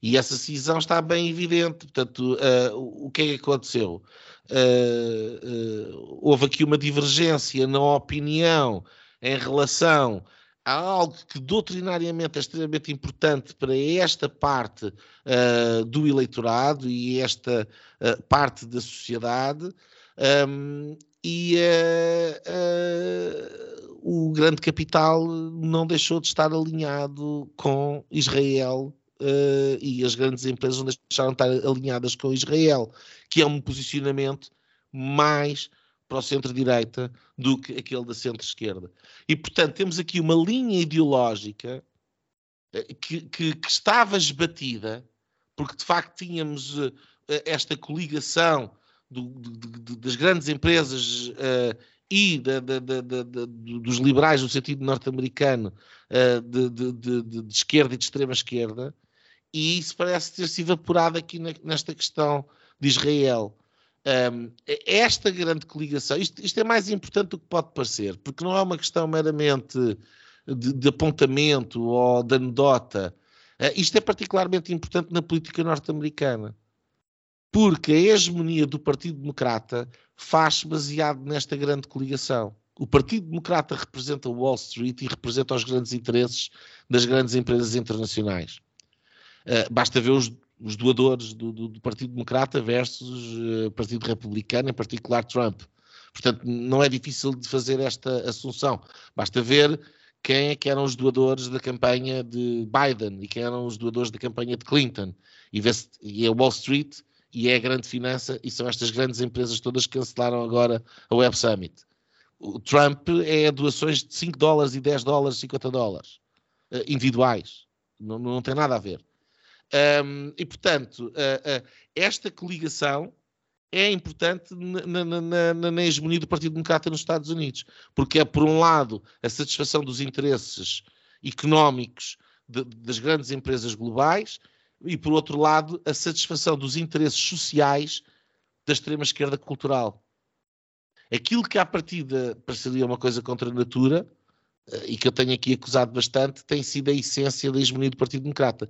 S3: E essa cisão está bem evidente. Portanto, o que é que aconteceu? Uh, uh, houve aqui uma divergência na opinião em relação a algo que doutrinariamente é extremamente importante para esta parte do eleitorado e esta parte da sociedade. Um, e o grande capital não deixou de estar alinhado com Israel uh, e as grandes empresas não deixaram de estar alinhadas com Israel, que é um posicionamento mais para o centro-direita do que aquele da centro-esquerda. E, portanto, temos aqui uma linha ideológica eh, que, que, que estava esbatida, porque de facto tínhamos uh, esta coligação do, de, de, das grandes empresas uh, e da, da, da, dos liberais no sentido norte-americano uh, de, esquerda e de extrema esquerda, e isso parece ter-se evaporado aqui na, nesta questão de Israel. Um, esta grande coligação, isto, isto, é mais importante do que pode parecer, porque não é uma questão meramente de, de apontamento ou de anedota. Uh, isto é particularmente importante na política norte-americana, porque a hegemonia do Partido Democrata faz-se baseado nesta grande coligação. O Partido Democrata representa Wall Street e representa os grandes interesses das grandes empresas internacionais. Uh, basta ver os, os doadores do, do, do, Partido Democrata versus uh, Partido Republicano, em particular Trump. Portanto, não é difícil de fazer esta assunção. Basta ver quem é que eram os doadores da campanha de Biden e quem eram os doadores da campanha de Clinton. E, e é Wall Street e é a grande finança e são estas grandes empresas todas que cancelaram agora a Web Summit. O Trump é doações de 5 dólares e 10 dólares, 50 dólares, uh, individuais. Não, não tem nada a ver. Um, e, portanto, uh, uh, esta coligação é importante na, na, na, na, hegemonia do Partido Democrata nos Estados Unidos, porque é, por um lado, a satisfação dos interesses económicos de, das grandes empresas globais e, por outro lado, a satisfação dos interesses sociais da extrema-esquerda cultural. Aquilo que à partida pareceria uma coisa contra a natura, eh, e que eu tenho aqui acusado bastante, tem sido a essência da hegemonia do Partido Democrata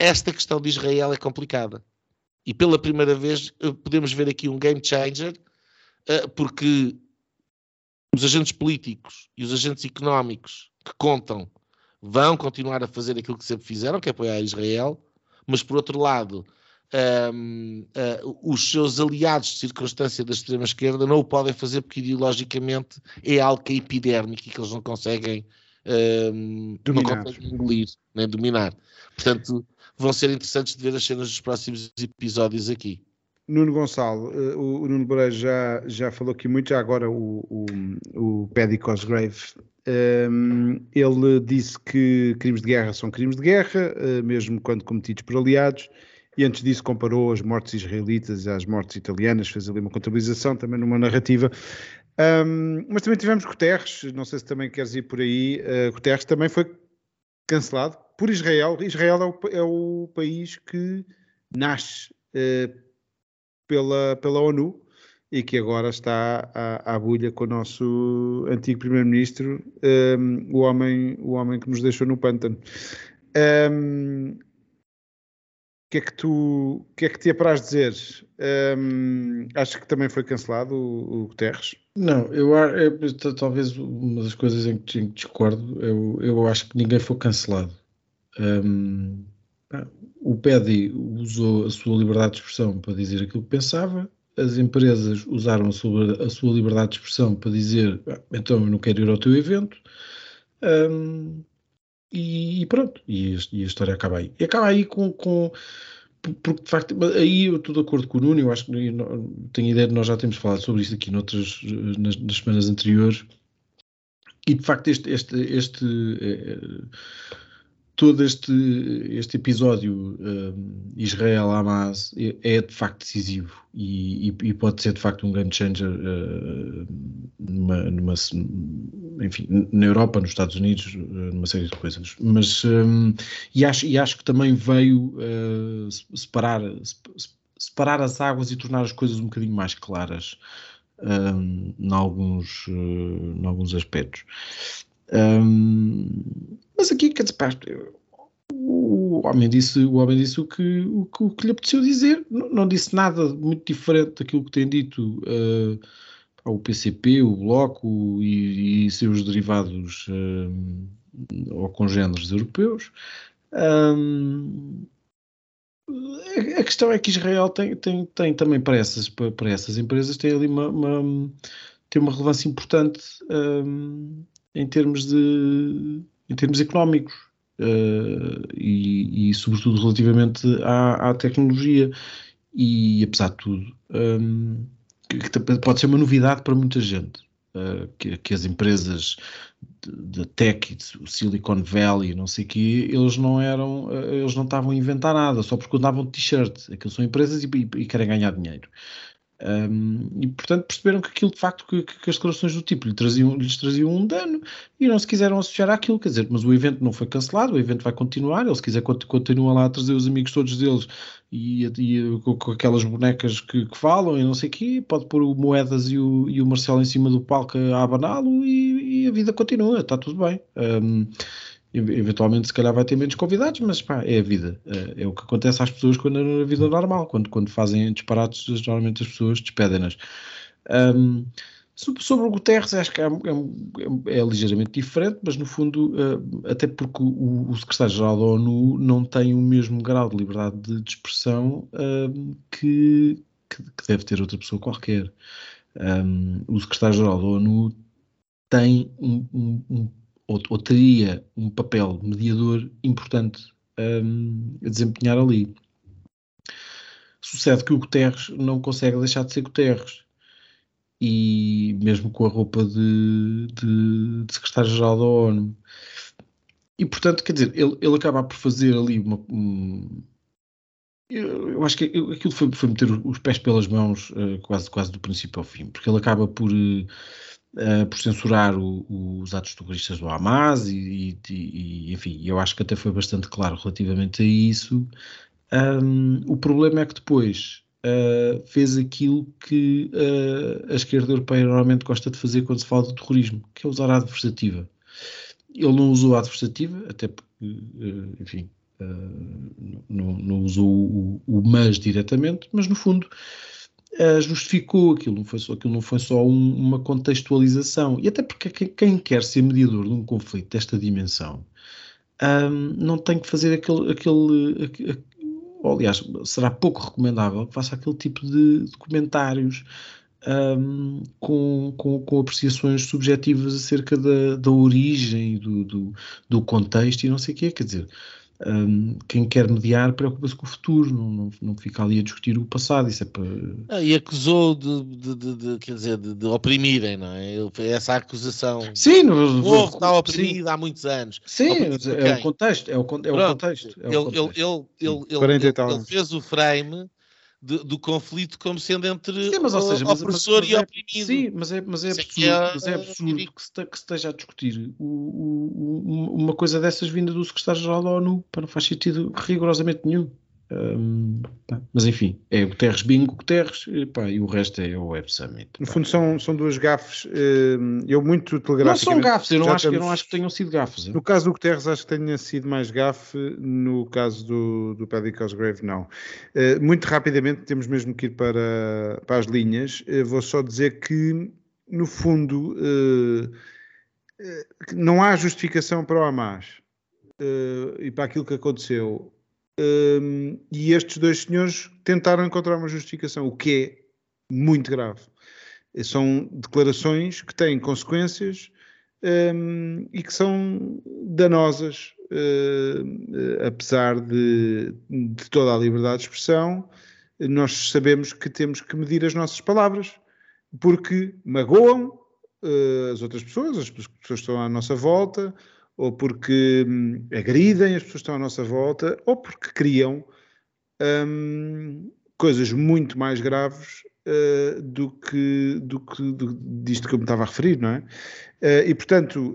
S3: esta questão de Israel é complicada. E pela primeira vez eh, podemos ver aqui um game changer, eh, porque os agentes políticos e os agentes económicos que contam vão continuar a fazer aquilo que sempre fizeram, que é apoiar Israel, mas por outro lado, um, ehm, uh, eh, os seus aliados de circunstância da extrema-esquerda não o podem fazer porque ideologicamente é algo que é epidérmico e que eles não conseguem, um, ehm, não conseguem engolir, nem dominar. Portanto, vão ser interessantes de ver as cenas dos próximos episódios aqui.
S1: Nuno Gonçalo, eh, o, Nuno Moreira já, já falou aqui muito, já agora o, o, o Paddy Cosgrave, um, ehm, ele disse que crimes de guerra são crimes de guerra, uh, mesmo quando cometidos por aliados, e antes disso comparou as mortes israelitas às mortes italianas, fez ali uma contabilização, também numa narrativa. Um, ehm, mas também tivemos Guterres, não sei se também queres ir por aí, uh, Guterres também foi cancelado por Israel. Israel é o, é o país que nasce uh, pela, pela ONU e que agora está à, à bulha com o nosso antigo primeiro-ministro, um, ehm, o, homem, o homem que nos deixou no pântano. Um, ehm, que é que tu que é que te apraz dizer? Um, ehm, acho que também foi cancelado o, o Guterres?
S2: Não, eu, eu, talvez uma das coisas em que discordo, eu, eu acho que ninguém foi cancelado. Um, o PEDI usou a sua liberdade de expressão para dizer aquilo que pensava, as empresas usaram a sua, a sua liberdade de expressão para dizer ah, então eu não quero ir ao teu evento um, e, e, pronto, e, e, a história acaba aí. E acaba aí com, com porque de facto, aí eu estou de acordo com o Nuno, eu acho que tenho ideia de nós já temos falado sobre isso aqui noutras, nas, nas semanas anteriores, e de facto este, este, este eh, todo este, este episódio uh, Israel-Hamas é, é, de facto decisivo e, e, e, pode ser de facto um game changer uh, numa, numa, enfim, na Europa, nos Estados Unidos, uh, numa série de coisas. Mas um, e, acho, e acho que também veio separar, separar as águas e tornar as coisas um bocadinho mais claras um, em, alguns, em alguns aspectos. Um, mas aqui, quer dizer, pá, o homem disse, o, homem disse o, que, o, que, o que lhe apeteceu dizer, não, não, disse nada muito diferente daquilo que tem dito uh, o PCP, o Bloco e, e seus derivados uh, ou congêneres europeus. Um, a questão é que Israel tem, tem, tem também para essas, para essas empresas tem ali uma, uma tem uma relevância importante um, em termos de em termos económicos uh, e, e, sobretudo relativamente à, à, tecnologia e apesar de tudo um, que, que pode ser uma novidade para muita gente. Uh, que, que, as empresas de, de tech, o Silicon Valley, não sei o quê, eles não eram, uh, eles não estavam a inventar nada, só porque andavam de t-shirt. Aquilo são empresas e, e, e, querem ganhar dinheiro. Um, e portanto perceberam que aquilo de facto que, que as declarações do tipo lhe traziam, lhes traziam um dano e não se quiseram associar àquilo, quer dizer, mas o evento não foi cancelado, o evento vai continuar, ele se quiser continua lá a trazer os amigos todos deles e, e com, com, aquelas bonecas que, que, falam e não sei o quê, pode pôr o Moedas e o, e o Marcelo em cima do palco a abaná-lo e, e, a vida continua, está tudo bem. Um, eventualmente se calhar vai ter menos convidados, mas pá, é a vida. É, é o que acontece às pessoas quando é na vida normal, quando, quando fazem disparates, normalmente as pessoas despedem-nas. Um, sobre o Guterres, acho que é, é, é, ligeiramente diferente, mas no fundo, uh, até porque o, o secretário-geral da ONU não tem o mesmo grau de liberdade de, de expressão que, que, que, deve ter outra pessoa qualquer. Um, o secretário-geral da ONU tem um, um ou, ou teria um papel mediador importante um, a desempenhar ali. Sucede que o Guterres não consegue deixar de ser Guterres. E mesmo com a roupa de, de, de secretário-geral da ONU. E portanto, quer dizer, ele, ele acaba por fazer ali uma. Um, eu, acho que aquilo foi, foi meter os pés pelas mãos uh, quase, quase do princípio ao fim, porque ele acaba por. Uh, uh, por censurar o, os atos terroristas do Hamas e, e, e, enfim, eu acho que até foi bastante claro relativamente a isso. Um, o problema é que depois uh, fez aquilo que uh, a esquerda europeia normalmente gosta de fazer quando se fala de terrorismo, que é usar a adversativa. Ele não usou a adversativa, até porque, enfim, não, não, usou o, o mas diretamente, mas no fundo uh, justificou aquilo, não foi só, aquilo não foi só um, uma contextualização. E até porque quem, quer ser mediador de um conflito desta dimensão um, não tem que fazer aquele. aquele, ou, aliás, será pouco recomendável que faça aquele tipo de, comentários um, com, com, com, apreciações subjetivas acerca da, da origem, do, do, do, contexto e não sei o quê. Quer dizer, um, quem quer mediar preocupa-se com o futuro, não, não, não, fica ali a discutir o passado. Isso é para...
S3: Ah, e acusou de, de, de, de, quer dizer, de, de, oprimirem, não é? Essa acusação.
S2: Sim, no,
S3: o povo está oprimido sim. há muitos anos.
S2: Sim, é o contexto. É o, é o contexto. É o
S3: contexto. Ele, ele, ele, ele, ele fez o frame de, do conflito como sendo entre
S2: sim, mas, ou seja,
S3: opressor
S2: mas,
S3: mas, e é oprimido.
S2: Sim, mas é, mas é absurdo, é, mas é absurdo que, se, que se esteja a discutir o, o, uma coisa dessas vinda do secretário-geral da ONU, para não faz sentido rigorosamente nenhum. Um, mas enfim, é Guterres Bingo, Guterres e, pá, e o resto é o Web Summit.
S1: No fundo, são, são duas gafes. Eu, muito telegraficamente.
S2: Não são gafes, eu não, acho, eu não acho que tenham sido gafes.
S1: No caso do Guterres, acho que tenha sido mais gafe. No caso do, do Paddy Cosgrave, não. Uh, muito rapidamente, temos mesmo que ir para, para as linhas. Uh, vou só dizer que, no fundo, uh, não há justificação para o Hamas e para aquilo que aconteceu um, e estes dois senhores tentaram encontrar uma justificação, o que é muito grave. São declarações que têm consequências um, e que são danosas, uh, apesar de, de, toda a liberdade de expressão. Nós sabemos que temos que medir as nossas palavras, porque magoam uh, as outras pessoas, as pessoas que estão à nossa volta, ou porque hum, agridem as pessoas que estão à nossa volta, ou porque criam hum, coisas muito mais graves uh, do, que, do que do, disto que eu me estava a referir, não é? Uh, e, portanto,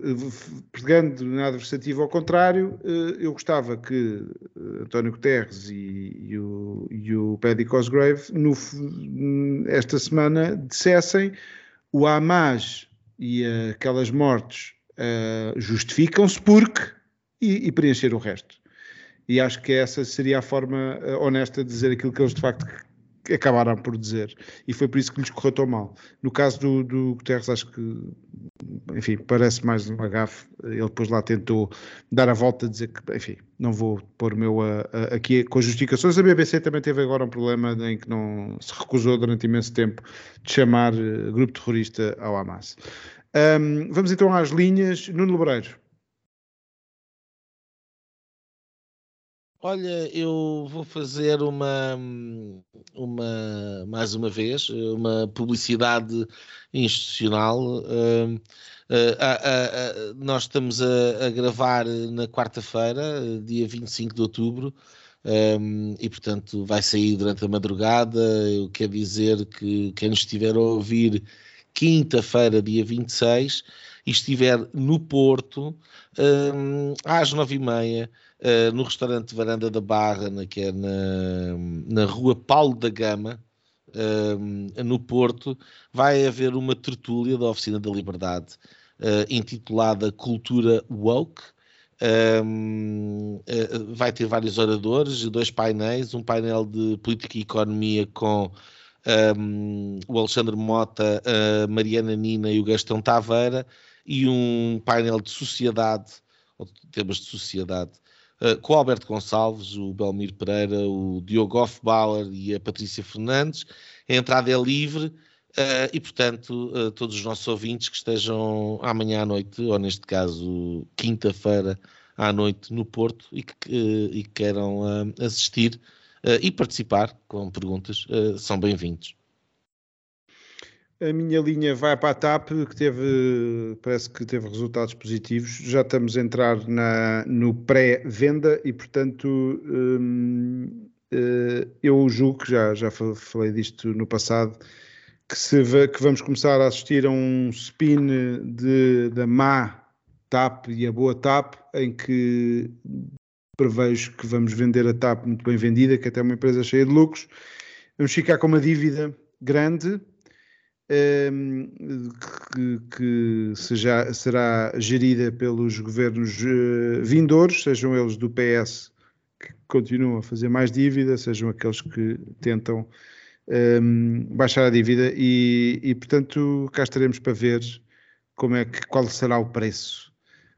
S1: pegando na adversativa ao contrário, uh, eu gostava que António Guterres e, e, o, e o Paddy Cosgrave, no, esta semana, dissessem o Hamas e aquelas mortes uh, justificam-se porque e, e, preencher o resto. E acho que essa seria a forma uh, honesta de dizer aquilo que eles de facto acabaram por dizer. E foi por isso que lhes correu tão mal. No caso do, do Guterres, acho que, enfim, parece mais um gafe. Ele depois lá tentou dar a volta, dizer que, enfim, não vou pôr o meu uh, uh, aqui com justificações. A BBC também teve agora um problema em que não se recusou durante imenso tempo de chamar uh, grupo terrorista ao Hamas. Um, vamos então às linhas. Nuno Lebreiro.
S3: Olha, eu vou fazer uma, uma mais uma vez, uma publicidade institucional. Uh, uh, uh, nós estamos a, a gravar na quarta-feira, dia 25 de outubro, um, e portanto vai sair durante a madrugada. Eu quero dizer que quem nos estiver a ouvir quinta-feira, dia 26, e estiver no Porto, um, às nove e meia, uh, no restaurante Varanda da Barra, na, que é na, na rua Paulo da Gama, um, no Porto, vai haver uma tertúlia da Oficina da Liberdade, uh, intitulada Cultura Woke, um, uh, vai ter vários oradores e dois painéis, um painel de política e economia com um, o Alexandre Mota, a Mariana Nina e o Gastão Taveira, e um painel de sociedade, ou temas de sociedade, uh, com o Alberto Gonçalves, o Belmir Pereira, o Diogo Hofbauer e a Patrícia Fernandes. A entrada é livre. Uh, e, portanto, uh, todos os nossos ouvintes que estejam amanhã à noite, ou neste caso, quinta-feira à noite no Porto e que, uh, e queiram assistir e participar com perguntas, são bem-vindos.
S1: A minha linha vai para a TAP, que teve, parece que teve resultados positivos. Já estamos a entrar na, no pré-venda e, portanto, hum, eu julgo que já, já falei disto no passado que, se, que vamos começar a assistir a um spin de, da má TAP e a boa TAP, em que prevejo que vamos vender a TAP muito bem vendida, que até é uma empresa cheia de lucros. Vamos ficar com uma dívida grande, um, que, que seja, será gerida pelos governos uh, vindouros, sejam eles do PS que continuam a fazer mais dívida, sejam aqueles que tentam um, baixar a dívida e, e, portanto, cá estaremos para ver como é que, qual será o preço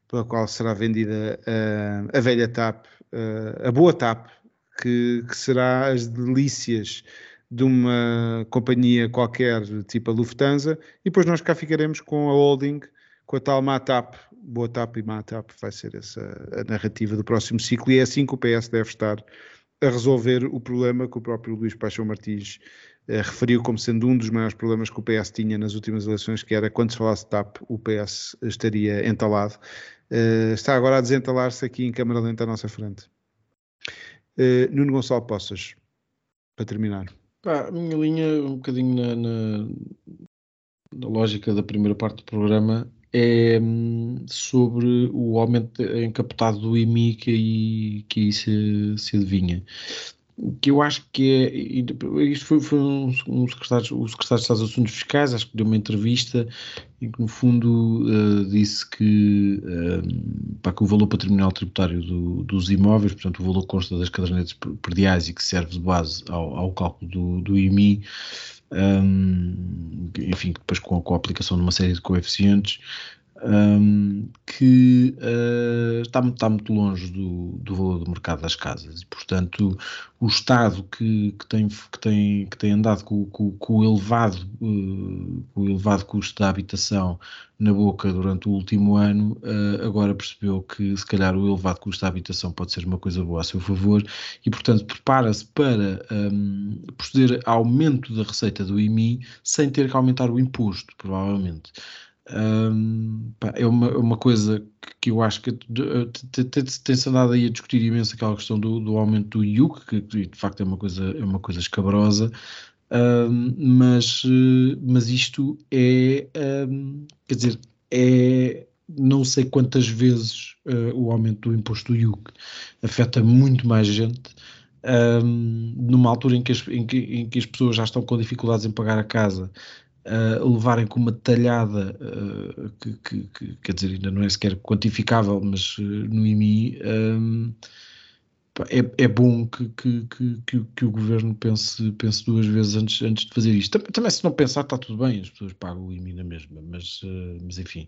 S1: pela qual será vendida a, a velha TAP, a, boa TAP, que, que, será as delícias de uma companhia qualquer, tipo a Lufthansa, e depois nós cá ficaremos com a holding, com a tal MATAP, boa TAP e MATAP, vai ser essa a narrativa do próximo ciclo, e é assim que o PS deve estar a resolver o problema que o próprio Luís Paixão Martins eh, referiu como sendo um dos maiores problemas que o PS tinha nas últimas eleições, que era quando se falasse TAP, o PS estaria entalado. Eh, está agora a desentalar-se aqui em câmara lenta à nossa frente. Eh, Nuno Gonçalo Poças, para terminar.
S2: Pá, a minha linha, um bocadinho na, na, na lógica da primeira parte do programa, é hum, sobre o aumento encapotado do IMI que aí, que aí se, se adivinha. Que eu acho que é. Isto foi, foi um, um, secretário, o secretário de Estado dos Assuntos Fiscais, acho que deu uma entrevista em que, no fundo, uh, disse que, uh, pá, que o valor patrimonial tributário do, dos imóveis, portanto, o valor consta das cadernetas perdiais e que serve de base ao, ao cálculo do, do IMI, um, enfim, depois com, com, a aplicação de uma série de coeficientes, um, que uh, está, está, muito longe do, do, valor do mercado das casas. E, portanto, o Estado que, que, tem, que, tem, que tem andado com, com, com o, elevado, uh, com o elevado custo da habitação na boca durante o último ano, uh, agora percebeu que se calhar o elevado custo da habitação pode ser uma coisa boa a seu favor e, portanto, prepara-se para um, proceder ao aumento da receita do IMI sem ter que aumentar o imposto, provavelmente. Um, pá, é uma, é uma coisa que eu acho que tem-se andado aí a discutir imenso aquela questão do, do aumento do IUC, que de facto é uma coisa, é uma coisa escabrosa, um, mas, mas isto é, um, quer dizer, é não sei quantas vezes uh, o aumento do imposto do IUC afeta muito mais gente. Um, numa altura em que, as, em, que, em que as pessoas já estão com dificuldades em pagar a casa, uh, levarem com uma talhada uh, que, que, que, quer dizer, ainda não é sequer quantificável, mas uh, no IMI um, é, é bom que, que, o governo pense, pense duas vezes antes, antes de fazer isto. Também, também, se não pensar, está tudo bem, as pessoas pagam o IMI na mesma, mas, mas enfim.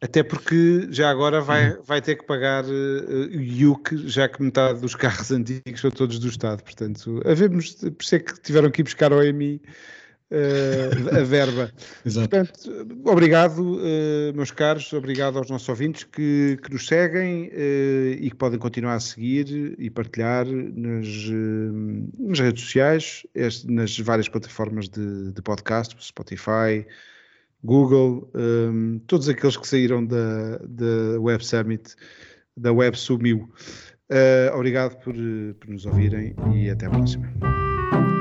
S1: Até porque já agora vai, uhum. vai ter que pagar uh, IUC, já que metade dos carros antigos são todos do Estado. Portanto, havemos, por isso é que tiveram que ir buscar o IMI uh, a verba.
S2: Exato.
S1: Portanto, obrigado, uh, meus caros, obrigado aos nossos ouvintes que, que nos seguem uh, e que podem continuar a seguir e partilhar nas, nas redes sociais, este, nas várias plataformas de, de podcast, Spotify, Google, um, todos aqueles que saíram da, da Web Summit, da Web Sumiu. obrigado por, por nos ouvirem e até a próxima.